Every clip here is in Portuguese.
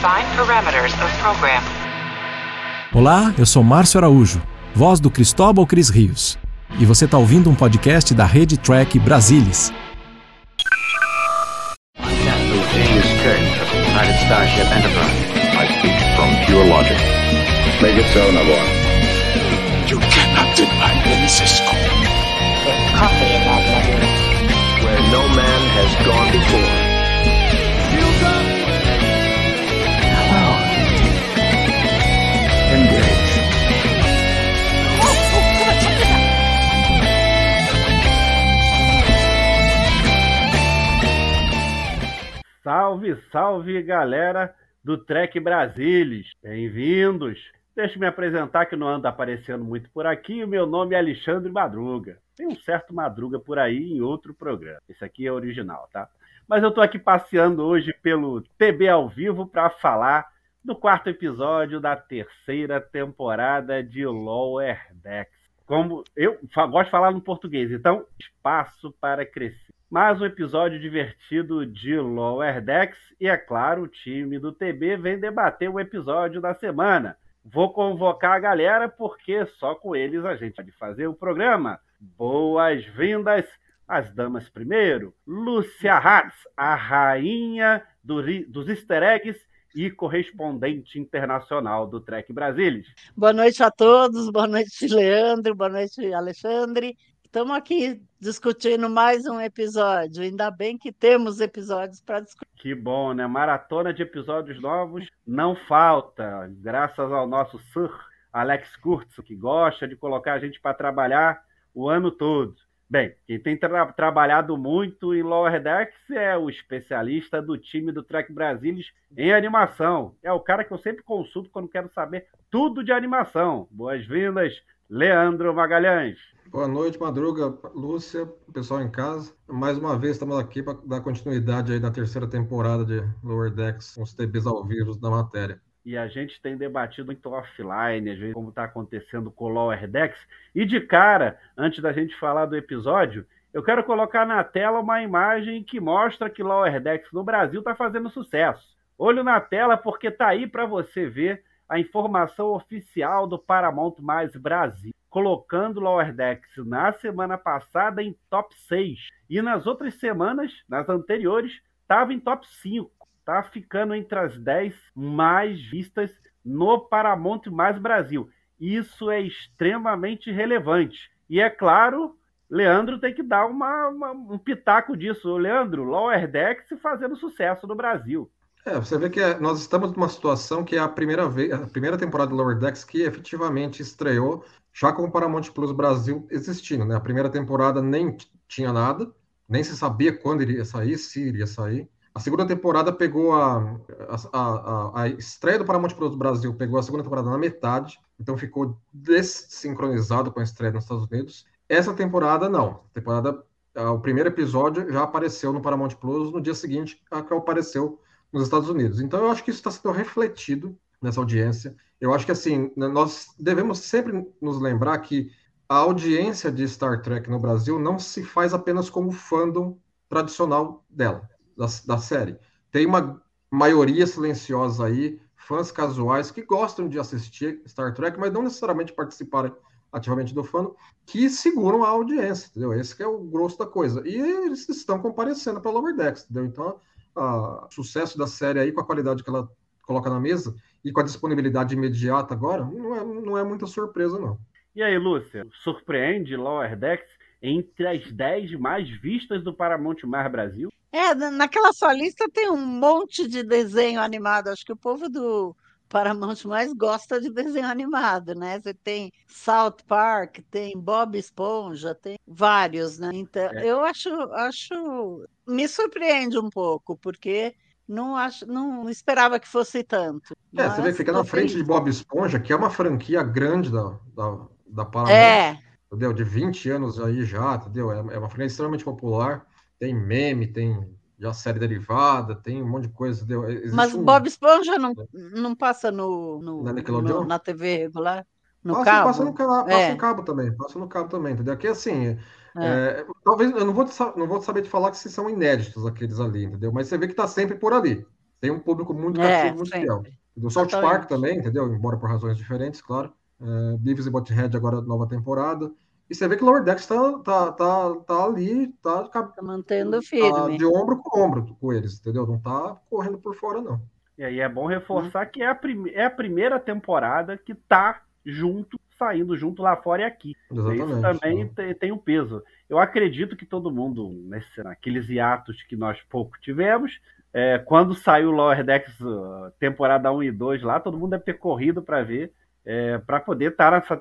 Define parameters of program. Olá, eu sou Márcio Araújo, voz do Cristóbal Cris Rios. E você está ouvindo um podcast da Rede Track Brasilis. I speak from pure logic. Make it so, Nabor. You cannot deny me, Cisco. coffee in that letter. Where no man has gone before. Salve, salve galera do Trek Brasilis, bem-vindos. Deixa eu me apresentar que não anda aparecendo muito por aqui. Meu nome é Alexandre Madruga. Tem um certo Madruga por aí em outro programa. Esse aqui é original, tá? Mas eu tô aqui passeando hoje pelo TB ao vivo para falar do quarto episódio da terceira temporada de Lower Decks. Como eu gosto de falar no português, então espaço para crescer. Mais um episódio divertido de Lower Decks e é claro, o time do TB vem debater o episódio da semana. Vou convocar a galera porque só com eles a gente pode fazer o programa. Boas-vindas às damas primeiro. Lúcia Hatz, a rainha do dos easter eggs e correspondente internacional do Trek Brasilis. Boa noite a todos, boa noite, Leandro, boa noite, Alexandre. Estamos aqui discutindo mais um episódio. Ainda bem que temos episódios para discutir. Que bom, né? Maratona de episódios novos não falta, graças ao nosso Sir Alex Kurtz, que gosta de colocar a gente para trabalhar o ano todo. Bem, quem tem tra- trabalhado muito em Lower Decks é o especialista do time do Trek Brasilis em animação. É o cara que eu sempre consulto quando quero saber tudo de animação. Boas-vindas, Leandro Magalhães. Boa noite, Madruga, Lúcia, pessoal em casa. Mais uma vez estamos aqui para dar continuidade aí na terceira temporada de Lower Decks, com os TBs ao vivo da matéria. E a gente tem debatido muito offline, às vezes, como está acontecendo com o Lower Decks. E de cara, antes da gente falar do episódio, eu quero colocar na tela uma imagem que mostra que Lower Decks no Brasil está fazendo sucesso. Olho na tela porque tá aí para você ver a informação oficial do Paramount Mais Brasil, colocando Lower Decks na semana passada em top 6. E nas outras semanas, nas anteriores, estava em top 5 tá ficando entre as 10 mais vistas no Paramount Mais Brasil. Isso é extremamente relevante. E é claro, Leandro tem que dar uma, uma- um pitaco disso. Leandro, Lower Decks fazendo sucesso no Brasil. É, você vê que é- nós estamos numa situação que é a primeira vez, a primeira temporada do Lower Decks que efetivamente estreou já com o Paramount Plus Brasil existindo, né? A primeira temporada nem tinha nada, nem se sabia quando iria sair, se iria sair. A segunda temporada pegou a, a, a, a estreia do Paramount Plus Brasil, pegou a segunda temporada na metade, então ficou desincronizado com a estreia nos Estados Unidos. Essa temporada não. Temporada, ah, o primeiro episódio já apareceu no Paramount Plus no dia seguinte a que apareceu nos Estados Unidos. Então eu acho que isso está sendo refletido nessa audiência. Eu acho que assim nós devemos sempre nos lembrar que a audiência de Star Trek no Brasil não se faz apenas como fandom tradicional dela, da, da série. Tem uma maioria silenciosa aí, fãs casuais que gostam de assistir Star Trek, mas não necessariamente participarem ativamente do fandom, que seguram a audiência, entendeu? Esse é o grosso da coisa. E eles estão comparecendo para Lower Decks, entendeu? Então, o sucesso da série aí, com a qualidade que ela coloca na mesa e com a disponibilidade imediata agora, não é, não é muita surpresa, não. E aí, Lúcia, surpreende Lower Decks entre as 10 mais vistas do Paramount Mais Brasil? É, na- naquela sua lista tem um monte de desenho animado. Acho que o povo do Paramount mais gosta de desenho animado, né? Você tem South Park, tem Bob Esponja, tem vários, né? Então, É. eu acho, acho, me surpreende um pouco, porque não acho, não esperava que fosse tanto. É, você vê fica na frente de Bob Esponja, que é uma franquia grande da, da, da Paramount, É, entendeu? De 20 anos aí já, entendeu? É é uma franquia extremamente popular, tem meme, tem já série derivada, tem um monte de coisa, entendeu? Existe mas um- Bob Esponja não, não passa no, no- Na no- na TV regular? No Passa, cabo? passa no cabo, passa É. no cabo também, passa no cabo também, entendeu? Aqui assim, É. é, talvez eu não vou, não vou saber te falar que se são inéditos aqueles ali, entendeu? Mas você vê que tá sempre por ali, tem um público muito É, cativo, muito fiel. Do South. Park também, entendeu? Embora por razões diferentes, claro. É, Beavis e Butthead agora nova temporada. E você vê que Lower Decks tá, tá, tá, tá ali, tá, Tá mantendo tá firme. de ombro com ombro com eles, entendeu? Não tá correndo por fora, não. E aí é bom reforçar que é a, é a primeira temporada que tá junto, saindo junto lá fora e aqui. Exatamente. Isso também tem, tem um peso. Eu acredito que todo mundo, nesse, naqueles hiatos que nós pouco tivemos, é, quando saiu o Lower Decks uh, temporada 1 e 2 lá, todo mundo deve ter corrido para ver, para poder estar nessa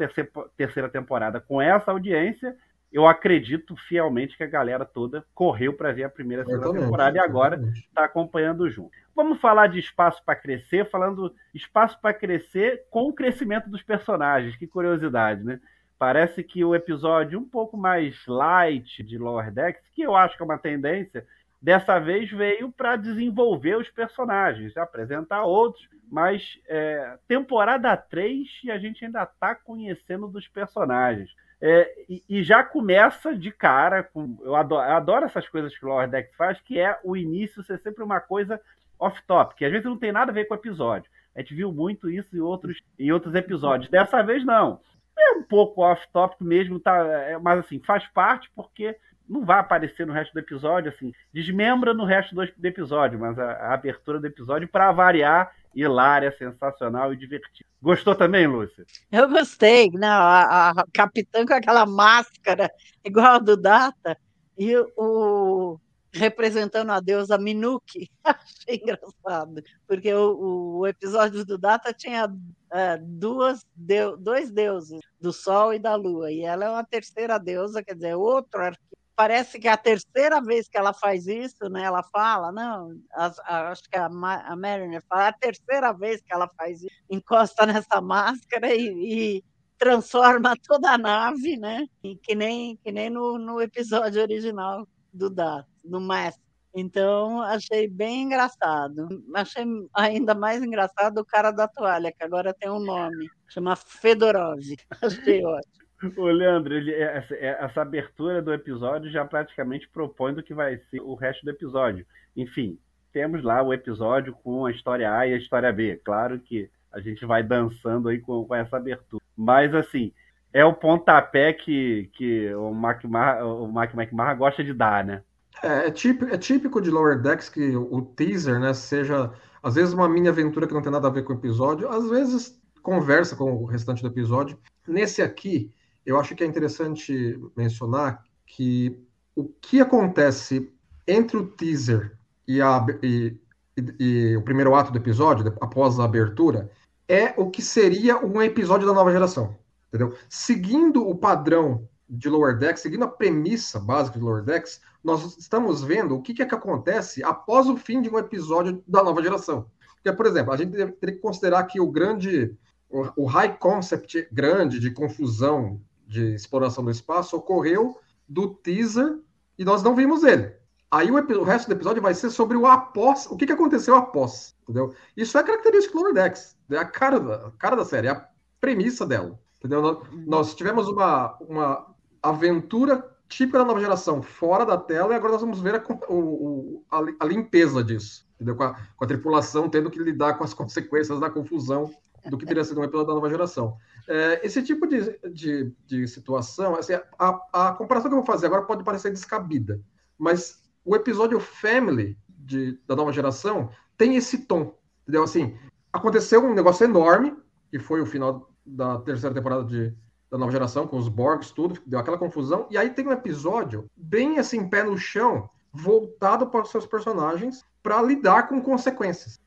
terceira, temporada com essa audiência. Eu acredito fielmente que a galera toda correu para ver a primeira segunda temporada e agora está acompanhando junto. Vamos falar de espaço para crescer, falando espaço para crescer com o crescimento dos personagens. Que curiosidade, né? Parece que o episódio um pouco mais light de Lower Decks, que eu acho que é uma tendência, dessa vez veio para desenvolver os personagens, apresentar outros, mas é, temporada 3 e a gente ainda está conhecendo dos personagens. É, e, e já começa de cara com. Eu adoro, eu adoro essas coisas que o Lower Decks faz, que é o início ser sempre uma coisa off-top, que às vezes não tem nada a ver com o episódio. A gente viu muito isso em outros, em outros episódios. Dessa vez, não. É um pouco off-topic mesmo, tá, é, mas assim, faz parte porque não vai aparecer no resto do episódio, assim, desmembra no resto do, episódio, mas a, a abertura do episódio, para variar, hilária, sensacional e divertida. Gostou também, Lúcia? Eu gostei, não, a, a capitã com aquela máscara igual a do Data e o representando a deusa Minuki, achei engraçado, porque o, o episódio do Data tinha é, duas deu, dois deuses, do Sol e da Lua, e ela é uma terceira deusa, quer dizer, outro arquivo. Parece que é a terceira vez que ela faz isso, né? Ela fala, não, as, a, acho que a, a Mariner fala, é a terceira vez que ela faz isso, encosta nessa máscara e, e transforma toda a nave, né? E que nem, que nem no, no episódio original do Data, do Mask. Então, achei bem engraçado. Achei ainda mais engraçado o cara da toalha, que agora tem um nome, chama Fedorov. Achei ótimo. O Leandro, ele, essa, essa abertura do episódio já praticamente propõe do que vai ser o resto do episódio. Enfim, temos lá o episódio com a história A e a história B. Claro que a gente vai dançando aí com, com essa abertura. Mas, assim, é o pontapé que, que o Mac, o Mac McMahon gosta de dar, né? É, é, típico, é típico de Lower Decks que o teaser, né, seja às vezes uma mini aventura que não tem nada a ver com o episódio, às vezes conversa com o restante do episódio. Nesse aqui, eu acho que é interessante mencionar que o que acontece entre o teaser e, a, e, e, e o primeiro ato do episódio, após a abertura, é o que seria um episódio da nova geração. Entendeu? Seguindo o padrão de Lower Decks, seguindo a premissa básica de Lower Decks, nós estamos vendo o que, é que acontece após o fim de um episódio da nova geração. Porque, por exemplo, a gente teria que considerar que o grande, o high concept grande de confusão de exploração do espaço ocorreu do teaser e nós não vimos ele. Aí o, o, resto do episódio vai ser sobre o após, o que, que aconteceu após, entendeu? Isso é característico do Lower Decks, é a cara da, a cara da série, é a premissa dela, entendeu? Nós, nós tivemos uma, uma aventura típica da nova geração, fora da tela, e agora nós vamos ver a, o, a, a limpeza disso, entendeu? Com a, com a, tripulação tendo que lidar com as consequências da confusão do que teria sido um episódio da nova geração. É, esse tipo de, de, de situação, assim, a, a, comparação que eu vou fazer agora pode parecer descabida, mas o episódio Family de, da nova geração tem esse tom, entendeu? Assim, aconteceu um negócio enorme, que foi o final da terceira temporada de, da nova geração, com os Borgs, tudo, deu aquela confusão. E aí tem um episódio bem assim, pé no chão, voltado para os seus personagens para lidar com consequências.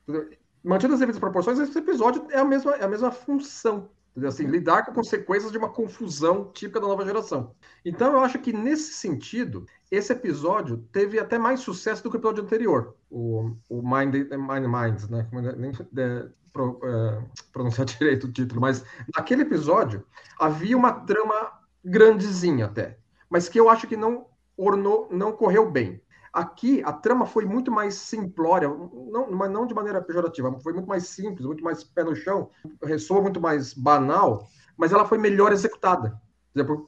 Mantidas as devidas proporções, esse episódio é a mesma, é a mesma função. Assim, lidar com consequências de uma confusão típica da nova geração. Então, eu acho que nesse sentido, esse episódio teve até mais sucesso do que o episódio anterior, o, o Mind, Mind Minds, né? Nem, é, pro, é, pronunciar direito o título, mas naquele episódio havia uma trama grandezinha até, mas que eu acho que não ornou, não correu bem. Aqui a trama foi muito mais simplória, não, mas não de maneira pejorativa, foi muito mais simples, muito mais pé no chão, ressoa muito mais banal, mas ela foi melhor executada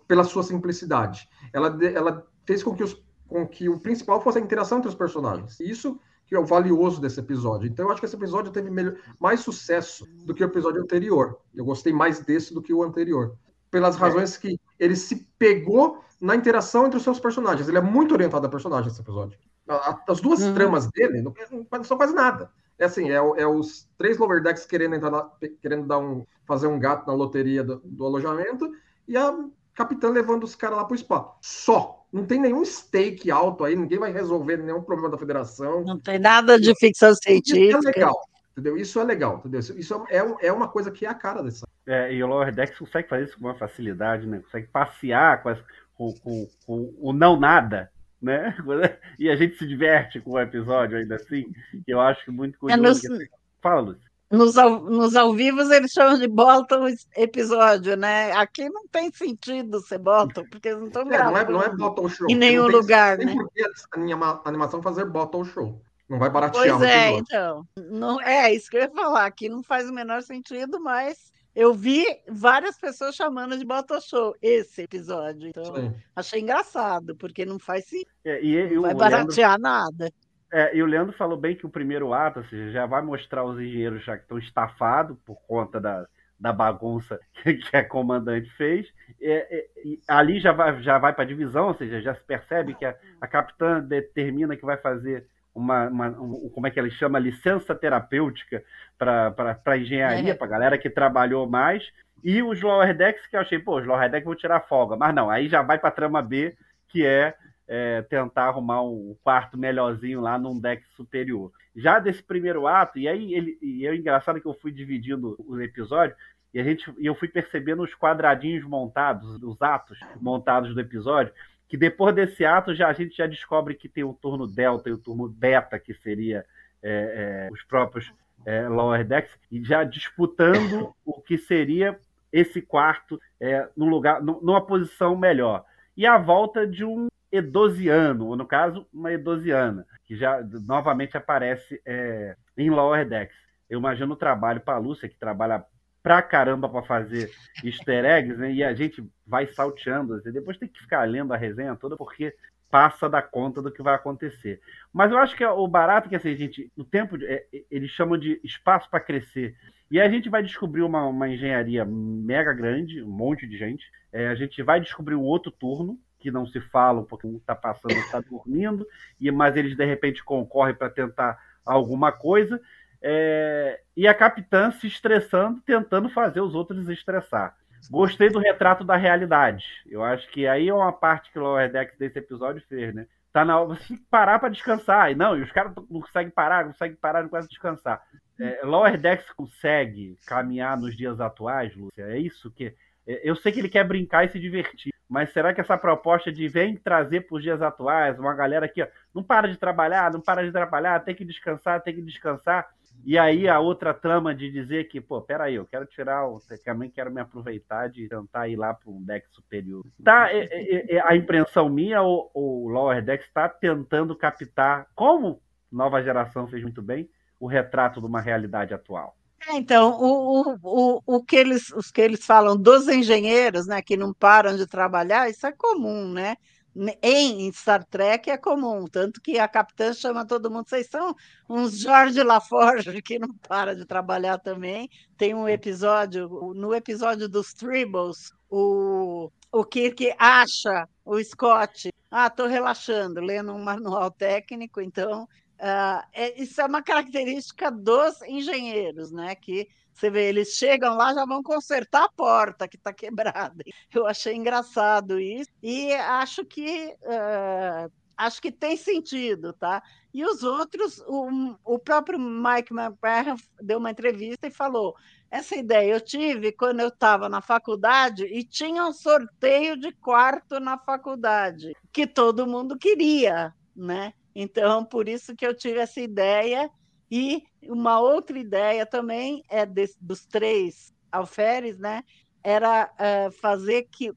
pela sua simplicidade. Ela, ela fez com que, os, com que o principal fosse a interação entre os personagens. E isso que é o valioso desse episódio. Então eu acho que esse episódio teve melhor, mais sucesso do que o episódio anterior. Eu gostei mais desse do que o anterior. Pelas razões que ele se pegou na interação entre os seus personagens. Ele é muito orientado a personagem esse episódio. As duas uhum. tramas dele não, não são quase nada. É assim, é, é, os três lower decks querendo entrar na, querendo dar um, fazer um gato na loteria do, do alojamento e a capitã levando os caras lá pro spa. Só. Não tem nenhum stake alto aí, ninguém vai resolver nenhum problema da federação. Não tem nada de ficção científica. Isso é legal, entendeu? Isso é legal, entendeu? Isso é, é uma coisa que é a cara dessa. É, e o Lower Decks consegue fazer isso com uma facilidade, né? Consegue passear com, as, com, com, com o não nada, né? E a gente se diverte com o episódio ainda assim. Eu acho muito curioso. É nos... Fala, Lúcia. Nos ao, nos ao vivos eles chamam de Bolton episódio, né? Aqui não tem sentido ser Bolton, porque eles não estão é, não, é, não é Bolton Show. Em nenhum tem, lugar, tem né? Por que a animação fazer Bolton Show? Não vai baratear Pois é, então. Não, é isso que eu ia falar. Aqui não faz o menor sentido, mas eu vi várias pessoas chamando de Bolton Show esse episódio. Então, Sim. achei engraçado, porque não faz sentido. É, e, não vai baratear Leandro... nada. É, e o Leandro falou bem que o primeiro ato, ou seja, já vai mostrar os engenheiros já que estão estafados por conta da, da bagunça que a comandante fez. É, é, ali já vai, já vai para a divisão, ou seja, já se percebe que a, a capitã determina que vai fazer uma, uma um, como é que ela chama, licença terapêutica para engenharia, é. para a galera que trabalhou mais. E os lower decks que eu achei, pô, os lower decks vão tirar folga. Mas não, aí já vai para a trama B, que é é, tentar arrumar um quarto melhorzinho lá num deck superior. Já desse primeiro ato, e aí ele, e é engraçado que eu fui dividindo o episódio, e a gente, e eu fui percebendo os quadradinhos montados, os atos montados do episódio, que depois desse ato já a gente já descobre que tem o turno delta e o turno beta, que seria é, é, os próprios é, lower decks, e já disputando o que seria esse quarto é, lugar, numa posição melhor. E a volta de um edosiano, ou no caso, uma edosiana, que já novamente aparece é, em Lower Decks. Eu imagino o trabalho para a Lúcia, que trabalha pra caramba para fazer easter eggs, né? e a gente vai salteando, assim, depois tem que ficar lendo a resenha toda, porque passa da conta do que vai acontecer. Mas eu acho que é o barato é que assim, gente, no tempo, de, é, eles chamam de espaço para crescer. E a gente vai descobrir uma, uma engenharia mega grande, um monte de gente. É, a gente vai descobrir um outro turno, que não se falam porque um está passando, está dormindo, e mas eles de repente concorrem para tentar alguma coisa. É, e a capitã se estressando, tentando fazer os outros estressar. Gostei do retrato da realidade. Eu acho que aí é uma parte que o Lower Decks desse episódio fez, né? Tá na hora, que parar para descansar. E não, e os caras não conseguem parar, não conseguem parar, não conseguem descansar. É, Lower Decks consegue caminhar nos dias atuais, Lúcia? É isso que. É, eu sei que ele quer brincar e se divertir, mas será que essa proposta de vem trazer para os dias atuais uma galera aqui, ó, não para de trabalhar, não para de trabalhar, tem que descansar, tem que descansar. E aí a outra trama de dizer que, pô, peraí, eu quero tirar, o, também quero me aproveitar de tentar ir lá para um deck superior. Tá, é, é, é, a impressão minha, o, o Lower Deck está tentando captar, como nova geração fez muito bem, o retrato de uma realidade atual. É, então, o, o, o, que eles, os que eles falam dos engenheiros, né, que não param de trabalhar, isso é comum, né? Em Star Trek é comum, tanto que a capitã chama todo mundo, vocês são uns Jorge Laforge que não para de trabalhar também. Tem um episódio, no episódio dos Tribbles, o, o Kirk acha o Scott, ah, estou relaxando, lendo um manual técnico, então Uh, é, isso é uma característica dos engenheiros, né? Que você vê, eles chegam lá já vão consertar a porta que está quebrada. Eu achei engraçado isso e acho que uh, acho que tem sentido, tá? E os outros, o, o próprio Mike McMahon deu uma entrevista e falou: essa ideia eu tive quando eu estava na faculdade e tinha um sorteio de quarto na faculdade que todo mundo queria, né? Então, por isso que eu tive essa ideia. E uma outra ideia também é de, dos três alferes, né? Era uh, fazer que, uh,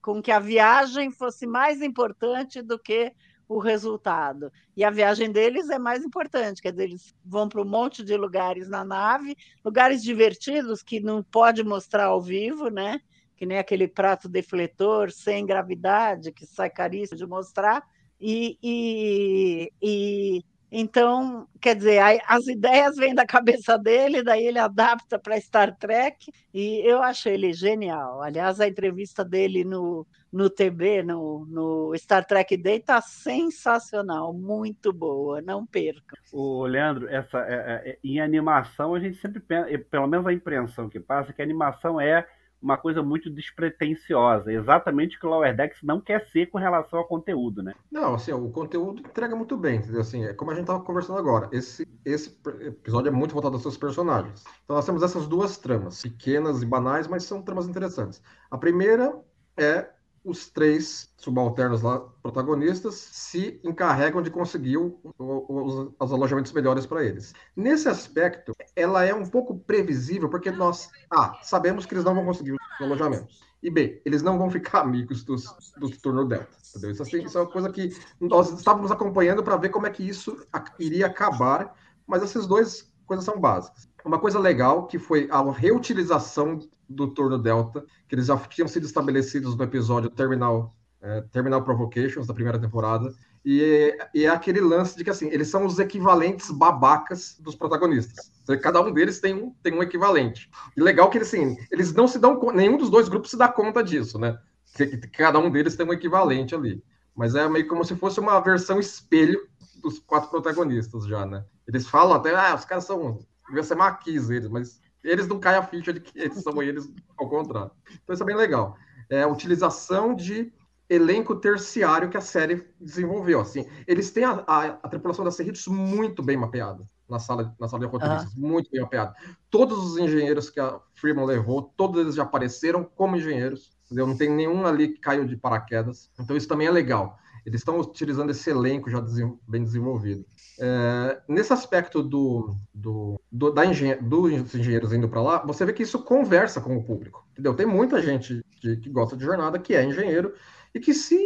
com que a viagem fosse mais importante do que o resultado. E a viagem deles é mais importante, quer dizer, eles vão para um monte de lugares na nave, lugares divertidos que não pode mostrar ao vivo, né? Que nem aquele prato defletor sem gravidade, que sai caríssimo de mostrar, e, e, e Então, quer dizer, as ideias vêm da cabeça dele, daí ele adapta para Star Trek, e eu acho ele genial. Aliás, a entrevista dele no, no TB, no, no Star Trek Day, está sensacional, muito boa, não percam. O Leandro, essa, é, é, em animação a gente sempre pensa, pelo menos a impressão que passa, que a animação é uma coisa muito despretensiosa, exatamente o que o Lower Decks não quer ser com relação ao conteúdo, né? Não, assim, o conteúdo entrega muito bem, entendeu? Assim, é como a gente estava conversando agora, esse, esse episódio é muito voltado aos seus personagens. Então nós temos essas duas tramas, pequenas e banais, mas são tramas interessantes. A primeira é os três subalternos lá, protagonistas, se encarregam de conseguir o, o, os, os, alojamentos melhores para eles. Nesse aspecto, ela é um pouco previsível, porque nós, A, sabemos que eles não vão conseguir os alojamentos. E B, eles não vão ficar amigos dos, dos turno Delta. Entendeu? Isso, assim, isso é uma coisa que nós estávamos acompanhando para ver como é que isso iria acabar, mas essas duas coisas são básicas. Uma coisa legal que foi a reutilização do turno Delta, que eles já tinham sido estabelecidos no episódio Terminal, é, Terminal Provocations da primeira temporada. E, e, é aquele lance de que assim, eles são os equivalentes babacas dos protagonistas. Cada um deles tem um, tem um equivalente. E legal que assim, eles não se dão nenhum dos dois grupos se dá conta disso, né? Que cada um deles tem um equivalente ali. Mas é meio como se fosse uma versão espelho dos quatro protagonistas já, né? Eles falam até, ah, os caras são. Devia ser maquis eles, mas eles não caem a ficha de que eles são eles ao contrário. Então isso é bem legal. É a utilização de elenco terciário que a série desenvolveu. Assim, eles têm a, a, a tripulação da Cerritos muito bem mapeada na sala, na sala de roteiristas, uhum. muito bem mapeada. Todos os engenheiros que a Freeman levou, todos eles já apareceram como engenheiros. Entendeu? Não tem nenhum ali que caiu de paraquedas. Então isso também é legal. Eles estão utilizando esse elenco já bem desenvolvido. É, nesse aspecto do, do, do da engen dos engenheiros indo para lá, você vê que isso conversa com o público. Entendeu? Tem muita gente que, que gosta de jornada que é engenheiro e que se,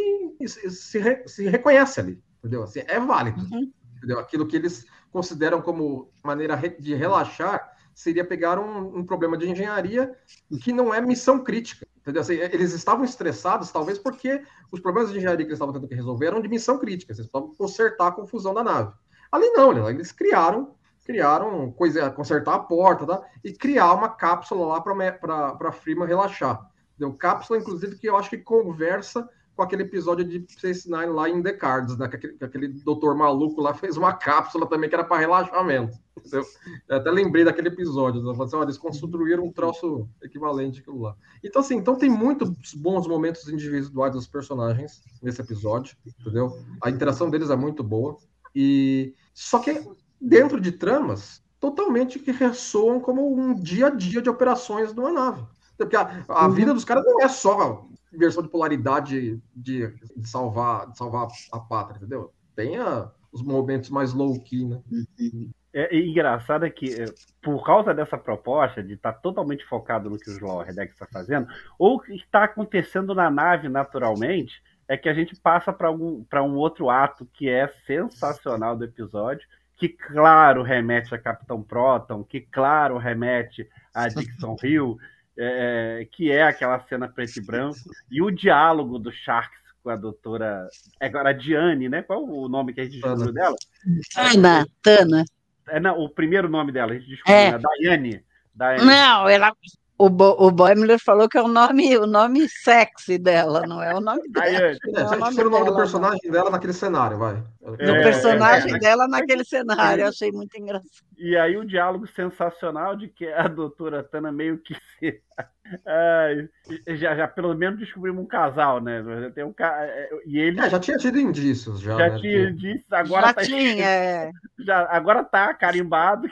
se, se, se reconhece ali. Entendeu? Assim, é válido. Uhum. Entendeu? Aquilo que eles consideram como maneira de relaxar seria pegar um, um, problema de engenharia que não é missão crítica. Entendeu? Assim, eles estavam estressados, talvez porque os problemas de engenharia que eles estavam tendo que resolver eram de missão crítica. Eles precisavam consertar a confusão da nave. Ali não, eles criaram criaram coisa, consertar a porta, tá? E criar uma cápsula lá para a Freeman relaxar. Deu cápsula, inclusive, que eu acho que conversa com aquele episódio de Space Nine lá em The Cards, né? Que aquele, que aquele doutor maluco lá fez uma cápsula também que era para relaxamento. Eu, eu, até lembrei daquele episódio. Né? Assim, eles construíram um troço equivalente àquilo lá. Então, assim, então tem muitos bons momentos individuais dos personagens nesse episódio, entendeu? A interação deles é muito boa. E só que dentro de tramas totalmente que ressoam como um dia a dia de operações de uma nave. Porque a, a uhum. vida dos caras não é só versão de polaridade de, de, salvar, de salvar a pátria, entendeu? Tem a, os momentos mais low-key, né? É, é engraçado é que, é, por causa dessa proposta de estar tá totalmente focado no que o Law Redex está fazendo, ou o que está acontecendo na nave naturalmente, é que a gente passa para um, um outro ato que é sensacional do episódio, que, claro, remete a Capitão Proton, que, claro, remete a Dixon Hill, é, que é aquela cena preto e branco, e o diálogo do Sharks com a doutora. É agora, a Diane, né? Qual o nome que a gente descobriu dela? Tana. Tana. É, não, o primeiro nome dela, a gente descobriu, é. né? Daiane. Daiane. Não, ela. O, Bo, o Boimler falou que é o nome, o nome sexy dela, não é o nome dela. É, é, é o nome, nome do personagem não. dela naquele cenário, vai. É, o personagem é, dela naquele cenário, eu achei muito engraçado. E aí o diálogo sensacional de que a doutora Tana meio que se já, já pelo menos descobrimos um casal, né? Já tem um ca... É, e ele é, já tinha tido indícios, já. Já né? tinha indícios, agora já tá tinha, é. já, agora tá carimbado,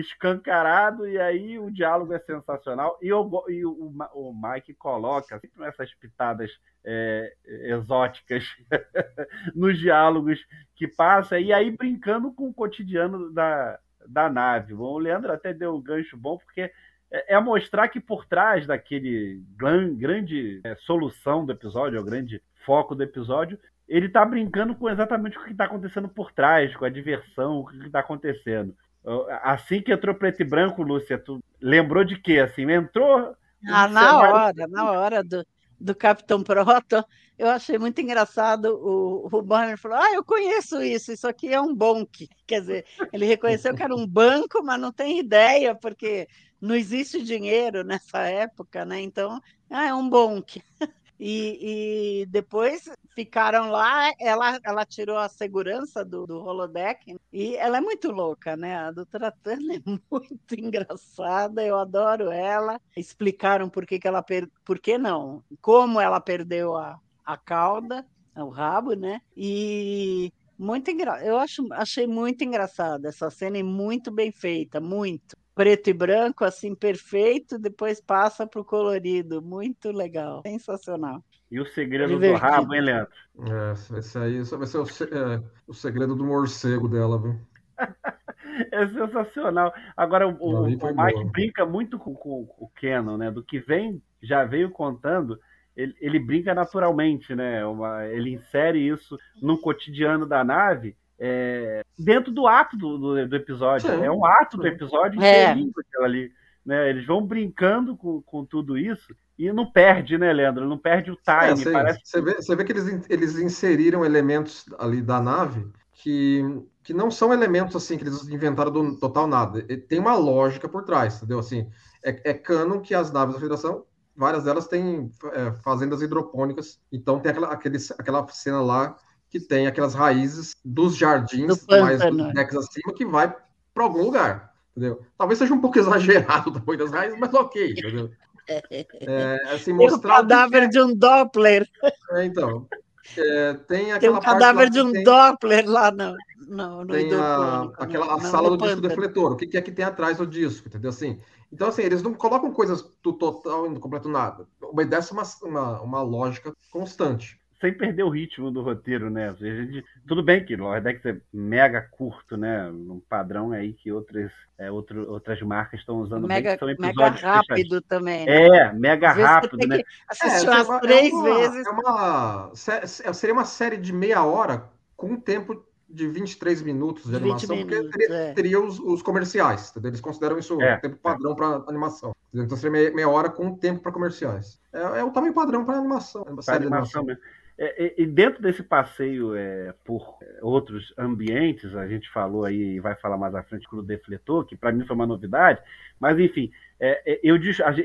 escancarado, e aí o diálogo é sensacional. E, o, e o, o Mike coloca sempre essas pitadas é, exóticas nos diálogos que passa, e aí brincando com o cotidiano da, da nave. O Leandro até deu um gancho bom, porque é, é mostrar que por trás daquele grande é, solução do episódio, o grande foco do episódio, ele está brincando com exatamente o que está acontecendo por trás, com a diversão, o que está acontecendo. Assim que entrou preto e branco, Lúcia, tu lembrou de quê? Assim, entrou. Ah, na hora, na hora do, do Capitão Proto, eu achei muito engraçado. O, o Bohmer falou: Ah, eu conheço isso, isso aqui é um bonk. Quer dizer, ele reconheceu que era um banco, mas não tem ideia, porque não existe dinheiro nessa época, né? Então, ah, é um bonk. E, e, depois ficaram lá, ela, ela tirou a segurança do, do holodeck e ela é muito louca, né? A doutora Turner é muito engraçada, eu adoro ela. Explicaram por que, que ela per... por que não, como ela perdeu a, a cauda, o rabo, né? E muito engra... eu acho, achei muito engraçada essa cena e muito bem feita, muito preto e branco, assim, perfeito, depois passa para o colorido. Muito legal, sensacional. E o segredo Divertido. do rabo, hein, Leandro? É, esse aí vai ser o, é, o segredo do morcego dela, viu? é sensacional. Agora, o, o, o Mike boa. brinca muito com, com, com, o Canon, né? Do que vem, já veio contando, ele, ele brinca naturalmente, né? Uma, ele insere isso no cotidiano da nave é, dentro do ato do, do, do episódio. Sim. É um ato do episódio é. aquilo ali. Né? Eles vão brincando com, com tudo isso e não perde, né, Leandro? Não perde o time. É, você, parece... você, vê, você vê que eles, eles inseriram elementos ali da nave que, que não são elementos assim que eles inventaram do total nada. Tem uma lógica por trás, entendeu? Assim, é, é canon que as naves da Federação, várias delas têm é, fazendas hidropônicas, então tem aquela, aquele, aquela cena lá que tem aquelas raízes dos jardins, do mais dos decks acima, que vai para algum lugar, entendeu? Talvez seja um pouco exagerado o tamanho das raízes, mas ok, entendeu? É, assim, mostrar o cadáver que... de um Doppler. É, então, é, tem, tem um cadáver de um tem... Doppler lá no, no, no tem a, aquela a sala do disco defletor. O que é que tem atrás do disco, entendeu? Assim, então, assim, eles não colocam coisas do total e do completo nada. Obedece uma, uma, uma lógica constante sem perder o ritmo do roteiro, né? Gente, tudo bem que o Dex é mega curto, né? Um padrão aí que outras, é, outro, outras marcas estão usando mega, bem, são episódios mega rápido também. Né? É, mega rápido, né? Assistiu é, umas três é uma, vezes. É uma, seria uma série de meia hora com um tempo de 23 minutos de animação, minutos, porque teria, é. teria os, os, comerciais, entendeu? Eles consideram isso é, tempo padrão para animação. Então seria meia, meia hora com tempo para comerciais. É, é, o tamanho padrão para animação. Para animação mesmo. É, e dentro desse passeio é, por outros ambientes, a gente falou aí e vai falar mais à frente com o defletor, que para mim foi uma novidade, mas enfim, é, é eu,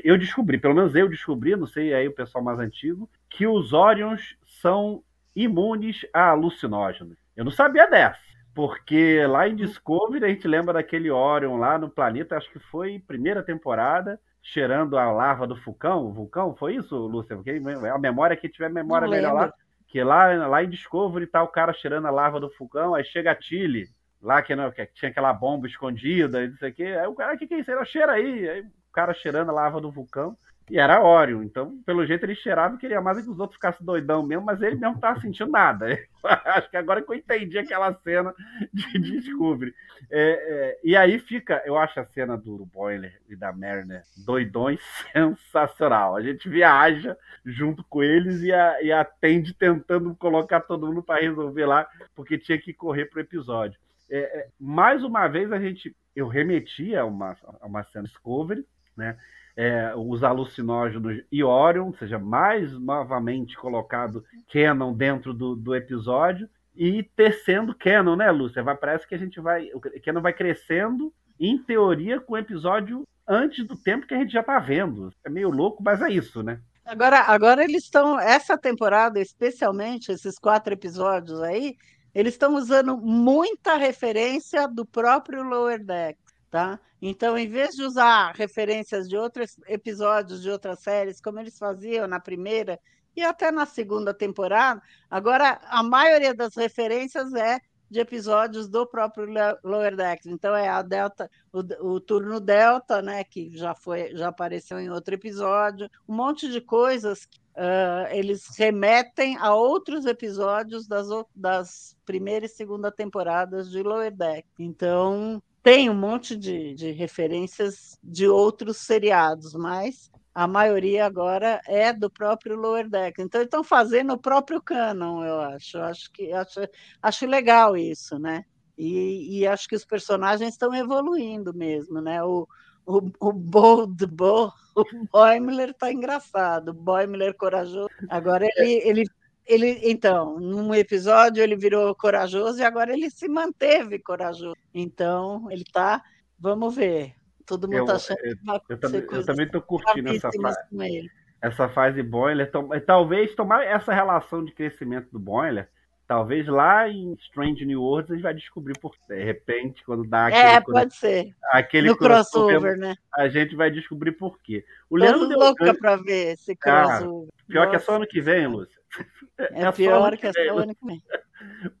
eu descobri, pelo menos eu descobri, não sei aí o pessoal mais antigo, que os Orions são imunes a alucinógenos. Eu não sabia dessa, porque lá em Discovery a gente lembra daquele Orion lá no planeta, acho que foi primeira temporada, cheirando a lava do vulcão, o vulcão, foi isso, Lúcia? Porque a memória que tiver memória melhor lá, que lá, lá em Discovery tá o cara cheirando a lava do vulcão, aí chega a Chile, lá que, não, que tinha aquela bomba escondida, não sei o quê, aí o cara, que que é isso? Cheira aí, aí o cara cheirando a lava do vulcão, e era Orion, então, pelo jeito, ele cheirava e queria mais que os outros ficassem doidão mesmo, mas ele mesmo não tava sentindo nada. Acho que agora que eu entendi aquela cena de Discovery. É, é, e aí fica, eu acho a cena do Boiler e da Mariner doidões sensacional. A gente viaja junto com eles e a, e a Tandy tentando colocar todo mundo para resolver lá, porque tinha que correr pro episódio. É, é, mais uma vez, a gente, eu remetia a uma, a uma cena Discovery, né? É, os alucinógenos e Orion, seja, mais novamente colocado Canon dentro do, do episódio e tecendo Canon, né, Lúcia? Vai, parece que a gente vai. O Canon vai crescendo, em teoria, com o episódio antes do tempo que a gente já está vendo. É meio louco, mas é isso, né? Agora, agora eles estão, essa temporada, especialmente, esses quatro episódios aí, eles estão usando muita referência do próprio Lower Deck. Tá? Então, em vez de usar referências de outros episódios de outras séries, como eles faziam na primeira e até na segunda temporada, agora a maioria das referências é de episódios do próprio Lower Decks. Então é a Delta, o, o, turno Delta, né, que já foi, já apareceu em outro episódio, um monte de coisas. Uh, eles remetem a outros episódios das, das primeira e segunda temporadas de Lower Deck. Então tem um monte de, de referências de outros seriados, mas a maioria agora é do próprio Lower Deck. Então, estão fazendo o próprio canon, eu acho. Acho que acho, acho legal isso, né? E, e, acho que os personagens estão evoluindo mesmo, né? O, o, o Bold Bo, o Boimler tá engraçado, o Boimler corajoso. Agora ele, ele, ele, então, num episódio ele virou corajoso e agora ele se manteve corajoso. Então, ele tá, vamos ver. Todo mundo Eu, tá achando eu, que vai eu também, eu também tô curtindo essa fase. essa fase Boiler, talvez tomar essa relação de crescimento do Boiler, talvez lá em Strange New Worlds a gente vai descobrir por de repente quando dá aquele, É, pode ser. aquele No crossover, né? a gente vai descobrir por quê. O Tô Leandro louca gancho- pra ver esse Ah, crossover. pior que é Nossa, só ano que vem, Lúcia. É, só pior que é só ano que vem.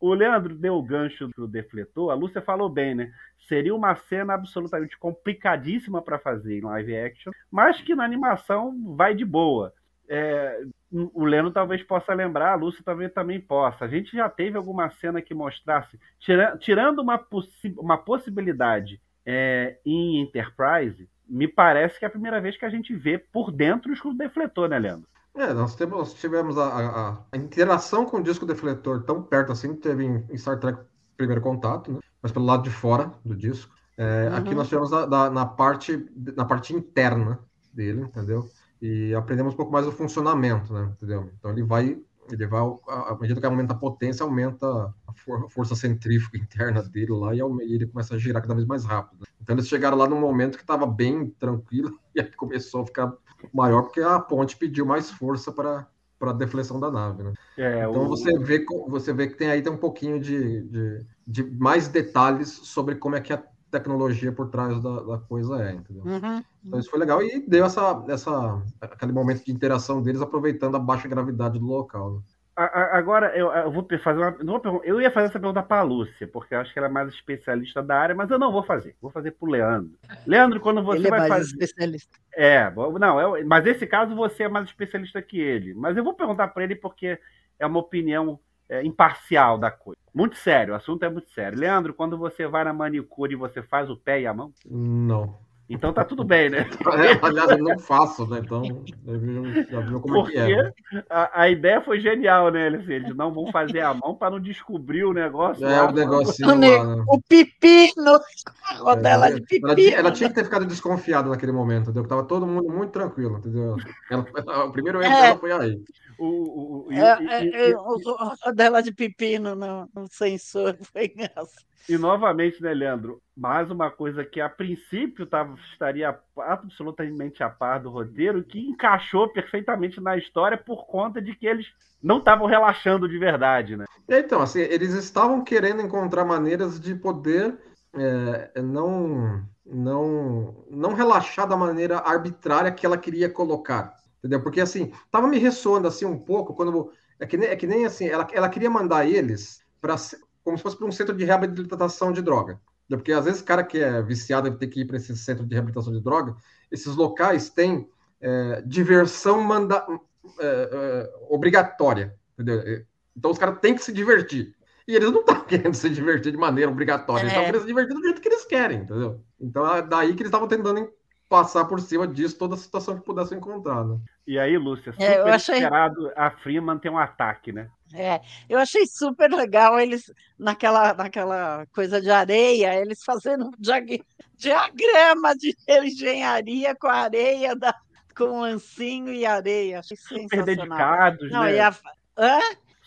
O Leandro deu o gancho do defletor, a Lúcia falou bem, né? Seria uma cena absolutamente complicadíssima para fazer em live action, mas que na animação vai de boa. É, o Leno talvez possa lembrar, a Lúcia talvez também possa. A gente já teve alguma cena que mostrasse, tira- tirando uma, possi- uma possibilidade é, em Enterprise, me parece que é a primeira vez que a gente vê por dentro o escudo defletor, né, Leandro? É, nós, temos, nós tivemos a, a- a interação com o disco defletor tão perto assim que teve em, em Star Trek Primeiro Contato, né? Mas pelo lado de fora do disco. É, Uhum. Aqui nós tivemos a- da- na, parte, na parte interna dele, entendeu? E aprendemos um pouco mais do funcionamento, né? Entendeu? Então ele vai, ele vai, à medida que aumenta a potência, aumenta a for- força centrífuga interna dele lá e e ele começa a girar cada vez mais rápido. Então eles chegaram lá num momento que estava bem tranquilo e aí começou a ficar maior porque a ponte pediu mais força para para a deflexão da nave, né? É, Então o- você vê você vê que tem aí tem um pouquinho de, de, de mais detalhes sobre como é que a tecnologia por trás da, da coisa é, entendeu? Uhum. Então isso foi legal e deu essa, essa aquele momento de interação deles aproveitando a baixa gravidade do local. né? A- a- Agora, eu, eu vou fazer uma. não vou pergun- eu ia fazer essa pergunta para a Lúcia, porque eu acho que ela é mais especialista da área, mas eu não vou fazer. Vou fazer para o Leandro. Leandro, quando você Ele é vai mais fazer. especialista. É, não, é, mas nesse caso você é mais especialista que ele. Mas eu vou perguntar para ele porque é uma opinião é, imparcial da coisa. Muito sério, o assunto é muito sério. Leandro, quando você vai na manicure, você faz o pé e a mão? Não. Então tá tudo bem, né? É, aliás, eu não faço, né? Então já viu, já viu como é que é. né? Porque a, a ideia foi genial, né? Eles, eles não vão fazer a mão para não descobrir o negócio. É lá. o negocinho O, lá, né? o pepino, a rodela de Ela, pepino. tinha- ela tinha que ter ficado desconfiada naquele momento, entendeu? Tava todo mundo muito tranquilo, entendeu? Ela- o primeiro erro É. dela foi aí. O, É, é, é, o- a rodela de pepino no, no sensor foi engraçado. E novamente, né, Leandro? Mais uma coisa que a princípio tava, estaria absolutamente a par do roteiro, que encaixou perfeitamente na história por conta de que eles não estavam relaxando de verdade, né? E, Então, assim, eles estavam querendo encontrar maneiras de poder é, não, não, não relaxar da maneira arbitrária que ela queria colocar, entendeu? Porque, assim, tava me ressoando, assim, um pouco, quando... É que nem, é que nem assim, ela, ela queria mandar eles para como se fosse para um centro de reabilitação de droga. Entendeu? Porque, às vezes, o cara que é viciado tem que ir para esse centro de reabilitação de droga, esses locais têm é, diversão manda, é, é, obrigatória, entendeu? Então, os caras têm que se divertir. E eles não estão querendo se divertir de maneira obrigatória, eles É. estão querendo se divertir do jeito que eles querem, entendeu? Então é daí que eles estavam tentando passar por cima disso toda a situação que pudessem encontrar, né? E aí, Lúcia, super É, eu achei- esperado a Freeman ter um ataque, né? É, eu achei super legal eles naquela, naquela coisa de areia, eles fazendo um diag- diagrama de engenharia com a areia da, com lancinho e areia. Achei Super dedicados, Não, né? e a, hã?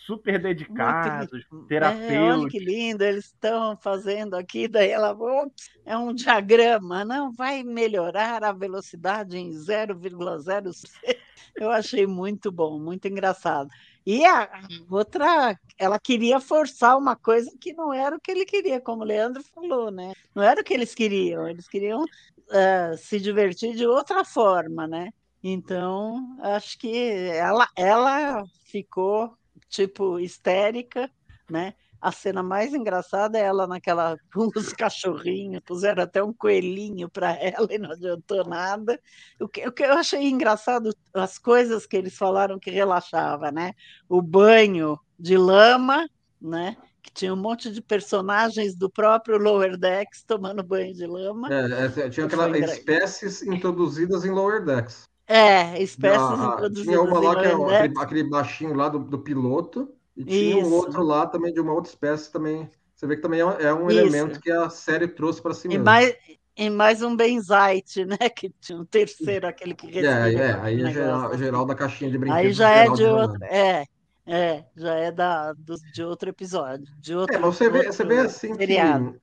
Super dedicados, É, olha terapeutas. que lindo, eles estão fazendo aqui, daí ela, "Ops, é um diagrama, não vai melhorar a velocidade em 0,06. Eu achei muito bom, muito engraçado. E a a outra, ela queria forçar uma coisa que não era o que ele queria, como o Leandro falou, né? Não era o que eles queriam, eles queriam eh, se divertir de outra forma, né? Então, acho que ela, ela ficou tipo histérica, né? A cena mais engraçada é ela naquela com os cachorrinhos, puseram até um coelhinho para ela e não adiantou nada. O que, o que eu achei engraçado, as coisas que eles falaram que relaxava, né? O banho de lama, né? Que tinha um monte de personagens do próprio Lower Decks tomando banho de lama. É, é, tinha aquelas engra- espécies introduzidas em Lower Decks. É, espécies Ah, introduzidas tinha uma lá que é aquele, aquele baixinho lá do, do piloto, e tinha um Isso. outro lá também de uma outra espécie também. Você vê que também é um, é um Isso. elemento que a série trouxe para si E mesmo. mais, E mais um Benzite, né? Que tinha um terceiro, aquele que É, respira é, com aí é negócio geral, assim. geral da caixinha de brinquedos. Aí já é de outro. É, é, já é da, do- de outro episódio. De outro, É, mas você vê, outro você vê assim seriado. que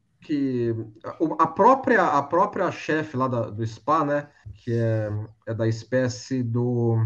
a a própria, a própria chefe lá da- do spa, né? Que é, é da espécie do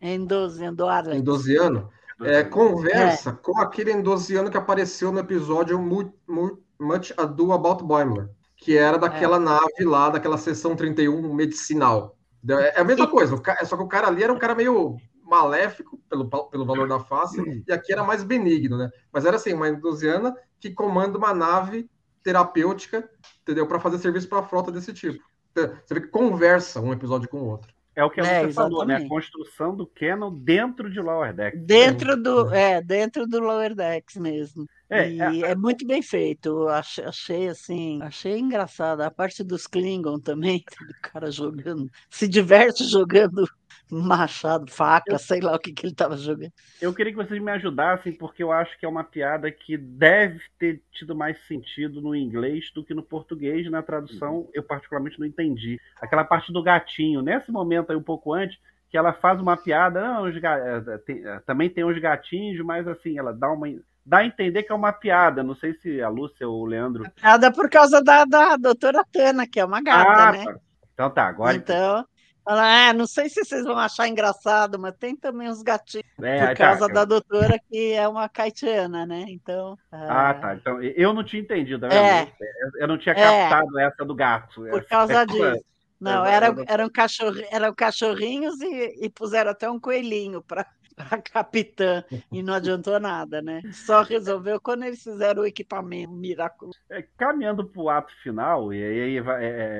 Endosiano, do endosiano, é, conversa com aquele endosiano que apareceu no episódio Mu- Mu- Much Ado About Boimler, que era daquela nave lá, daquela seção 31 medicinal. É é a mesma coisa, ca- só que o cara ali era um cara meio maléfico pelo, pelo valor da face, e aqui era mais benigno, né? Mas era assim, uma endosiana que comanda uma nave terapêutica, entendeu? Para fazer serviço para a frota desse tipo. Você vê que conversa um episódio com o outro. É o que a É, falou, né? A construção do canon dentro de Lower Deck. Dentro do, é, dentro do Lower Decks mesmo. É, e é, muito bem feito. Eu Achei, achei assim, achei engraçado. A parte dos Klingon também, do cara jogando, se diverte jogando machado, faca, sei lá o que, que ele estava jogando. Eu queria que vocês me ajudassem, porque eu acho que é uma piada que deve ter tido mais sentido no inglês do que no português. Na tradução, eu particularmente não entendi. Aquela parte do gatinho, nesse momento aí, um pouco antes, que ela faz uma piada, não, os ga- eh, tem- eh, também tem os gatinhos, mas assim, ela dá uma. Dá a entender que é uma piada. Não sei se a Lúcia ou o Leandro. Nada por causa da, da doutora Tana, que é uma gata, Ah, né? tá. Então tá, agora. Então, ela, ah, não sei se vocês vão achar engraçado, mas tem também os gatinhos É, por tá, causa eu- da doutora que é uma caitiana, né? Então, Ah, ah, tá. Então, eu não tinha entendido, tá? É. Eu- Eu não tinha É. captado essa do gato. por causa disso. Não, é, era, é, eram, cachorri, eram cachorrinhos e, e puseram até um coelhinho para a capitã e não adiantou nada, né? Só resolveu quando eles fizeram o equipamento miraculoso. É, caminhando para o ato final, e aí é,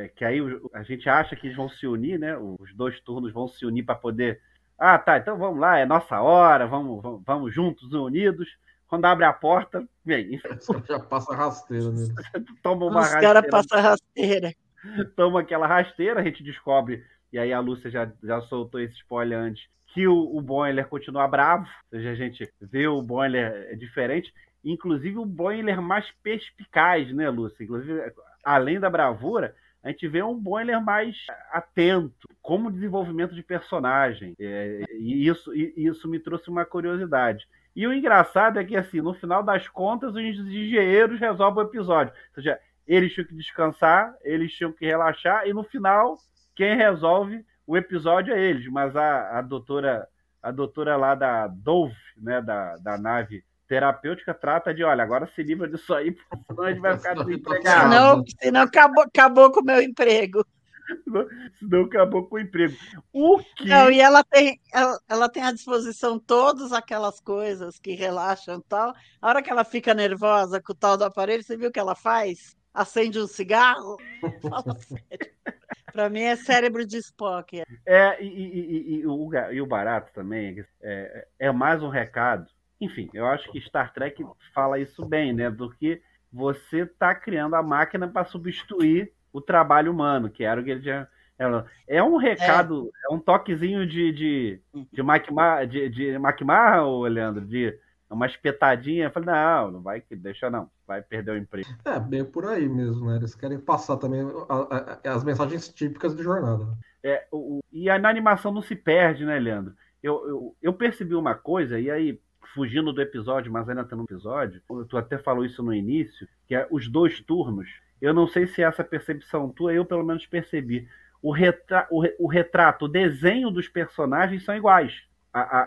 é, que aí a gente acha que eles vão se unir, né? Os dois turnos vão se unir para poder. Ah, tá, então vamos lá, é nossa hora, vamos, vamos, vamos juntos, unidos. Quando abre a porta, vem, Já passa rasteiro mesmo. toma uma Os caras rasteira, passam rasteira. toma aquela rasteira, a gente descobre, e aí a Lúcia já, já soltou esse spoiler antes, que o, o Boiler continua bravo, ou seja, a gente vê o Boiler diferente, inclusive o Boiler mais perspicaz, né, Lúcia? Inclusive, além da bravura, a gente vê um Boiler mais atento, como desenvolvimento de personagem. É, e isso, e isso me trouxe uma curiosidade. E o engraçado é que, assim, no final das contas, os engenheiros resolvem o episódio. Ou seja, eles tinham que descansar, eles tinham que relaxar, e no final, quem resolve o episódio é eles. Mas a, a doutora a doutora lá da Dove, né, da, da nave terapêutica, trata de, olha, agora se livra disso aí, porque senão a gente vai ficar desempregado. Senão, senão acabou, acabou com o meu emprego. Senão acabou com o emprego. O que... Não, e ela tem, ela, ela tem à disposição todas aquelas coisas que relaxam e tal. A hora que ela fica nervosa com o tal do aparelho, você viu o que ela faz? Acende um cigarro? Fala sério. Para mim é cérebro de Spock. É, e, e- e- e o, e o barato também é, é mais um recado. Enfim, eu acho que Star Trek fala isso bem, né? Do que você está criando a máquina para substituir o trabalho humano, que era o que ele tinha. É um recado, é, um toquezinho de, de, de Mike Mar, de, de Mike Marra, Leandro, de uma espetadinha. Eu falei, não, não vai, deixa não, vai perder o emprego. É, bem por aí mesmo, né? Eles querem passar também a- a- as mensagens típicas de jornada. É, o, e a, na animação não se perde, né, Leandro? Eu, eu, eu percebi uma coisa, e aí, fugindo do episódio, mas ainda tá no episódio, tu até falou isso no início, que é os dois turnos. Eu não sei se é essa percepção tua, eu pelo menos percebi. O, retra, o, re- o retrato, o desenho dos personagens são iguais. A, a-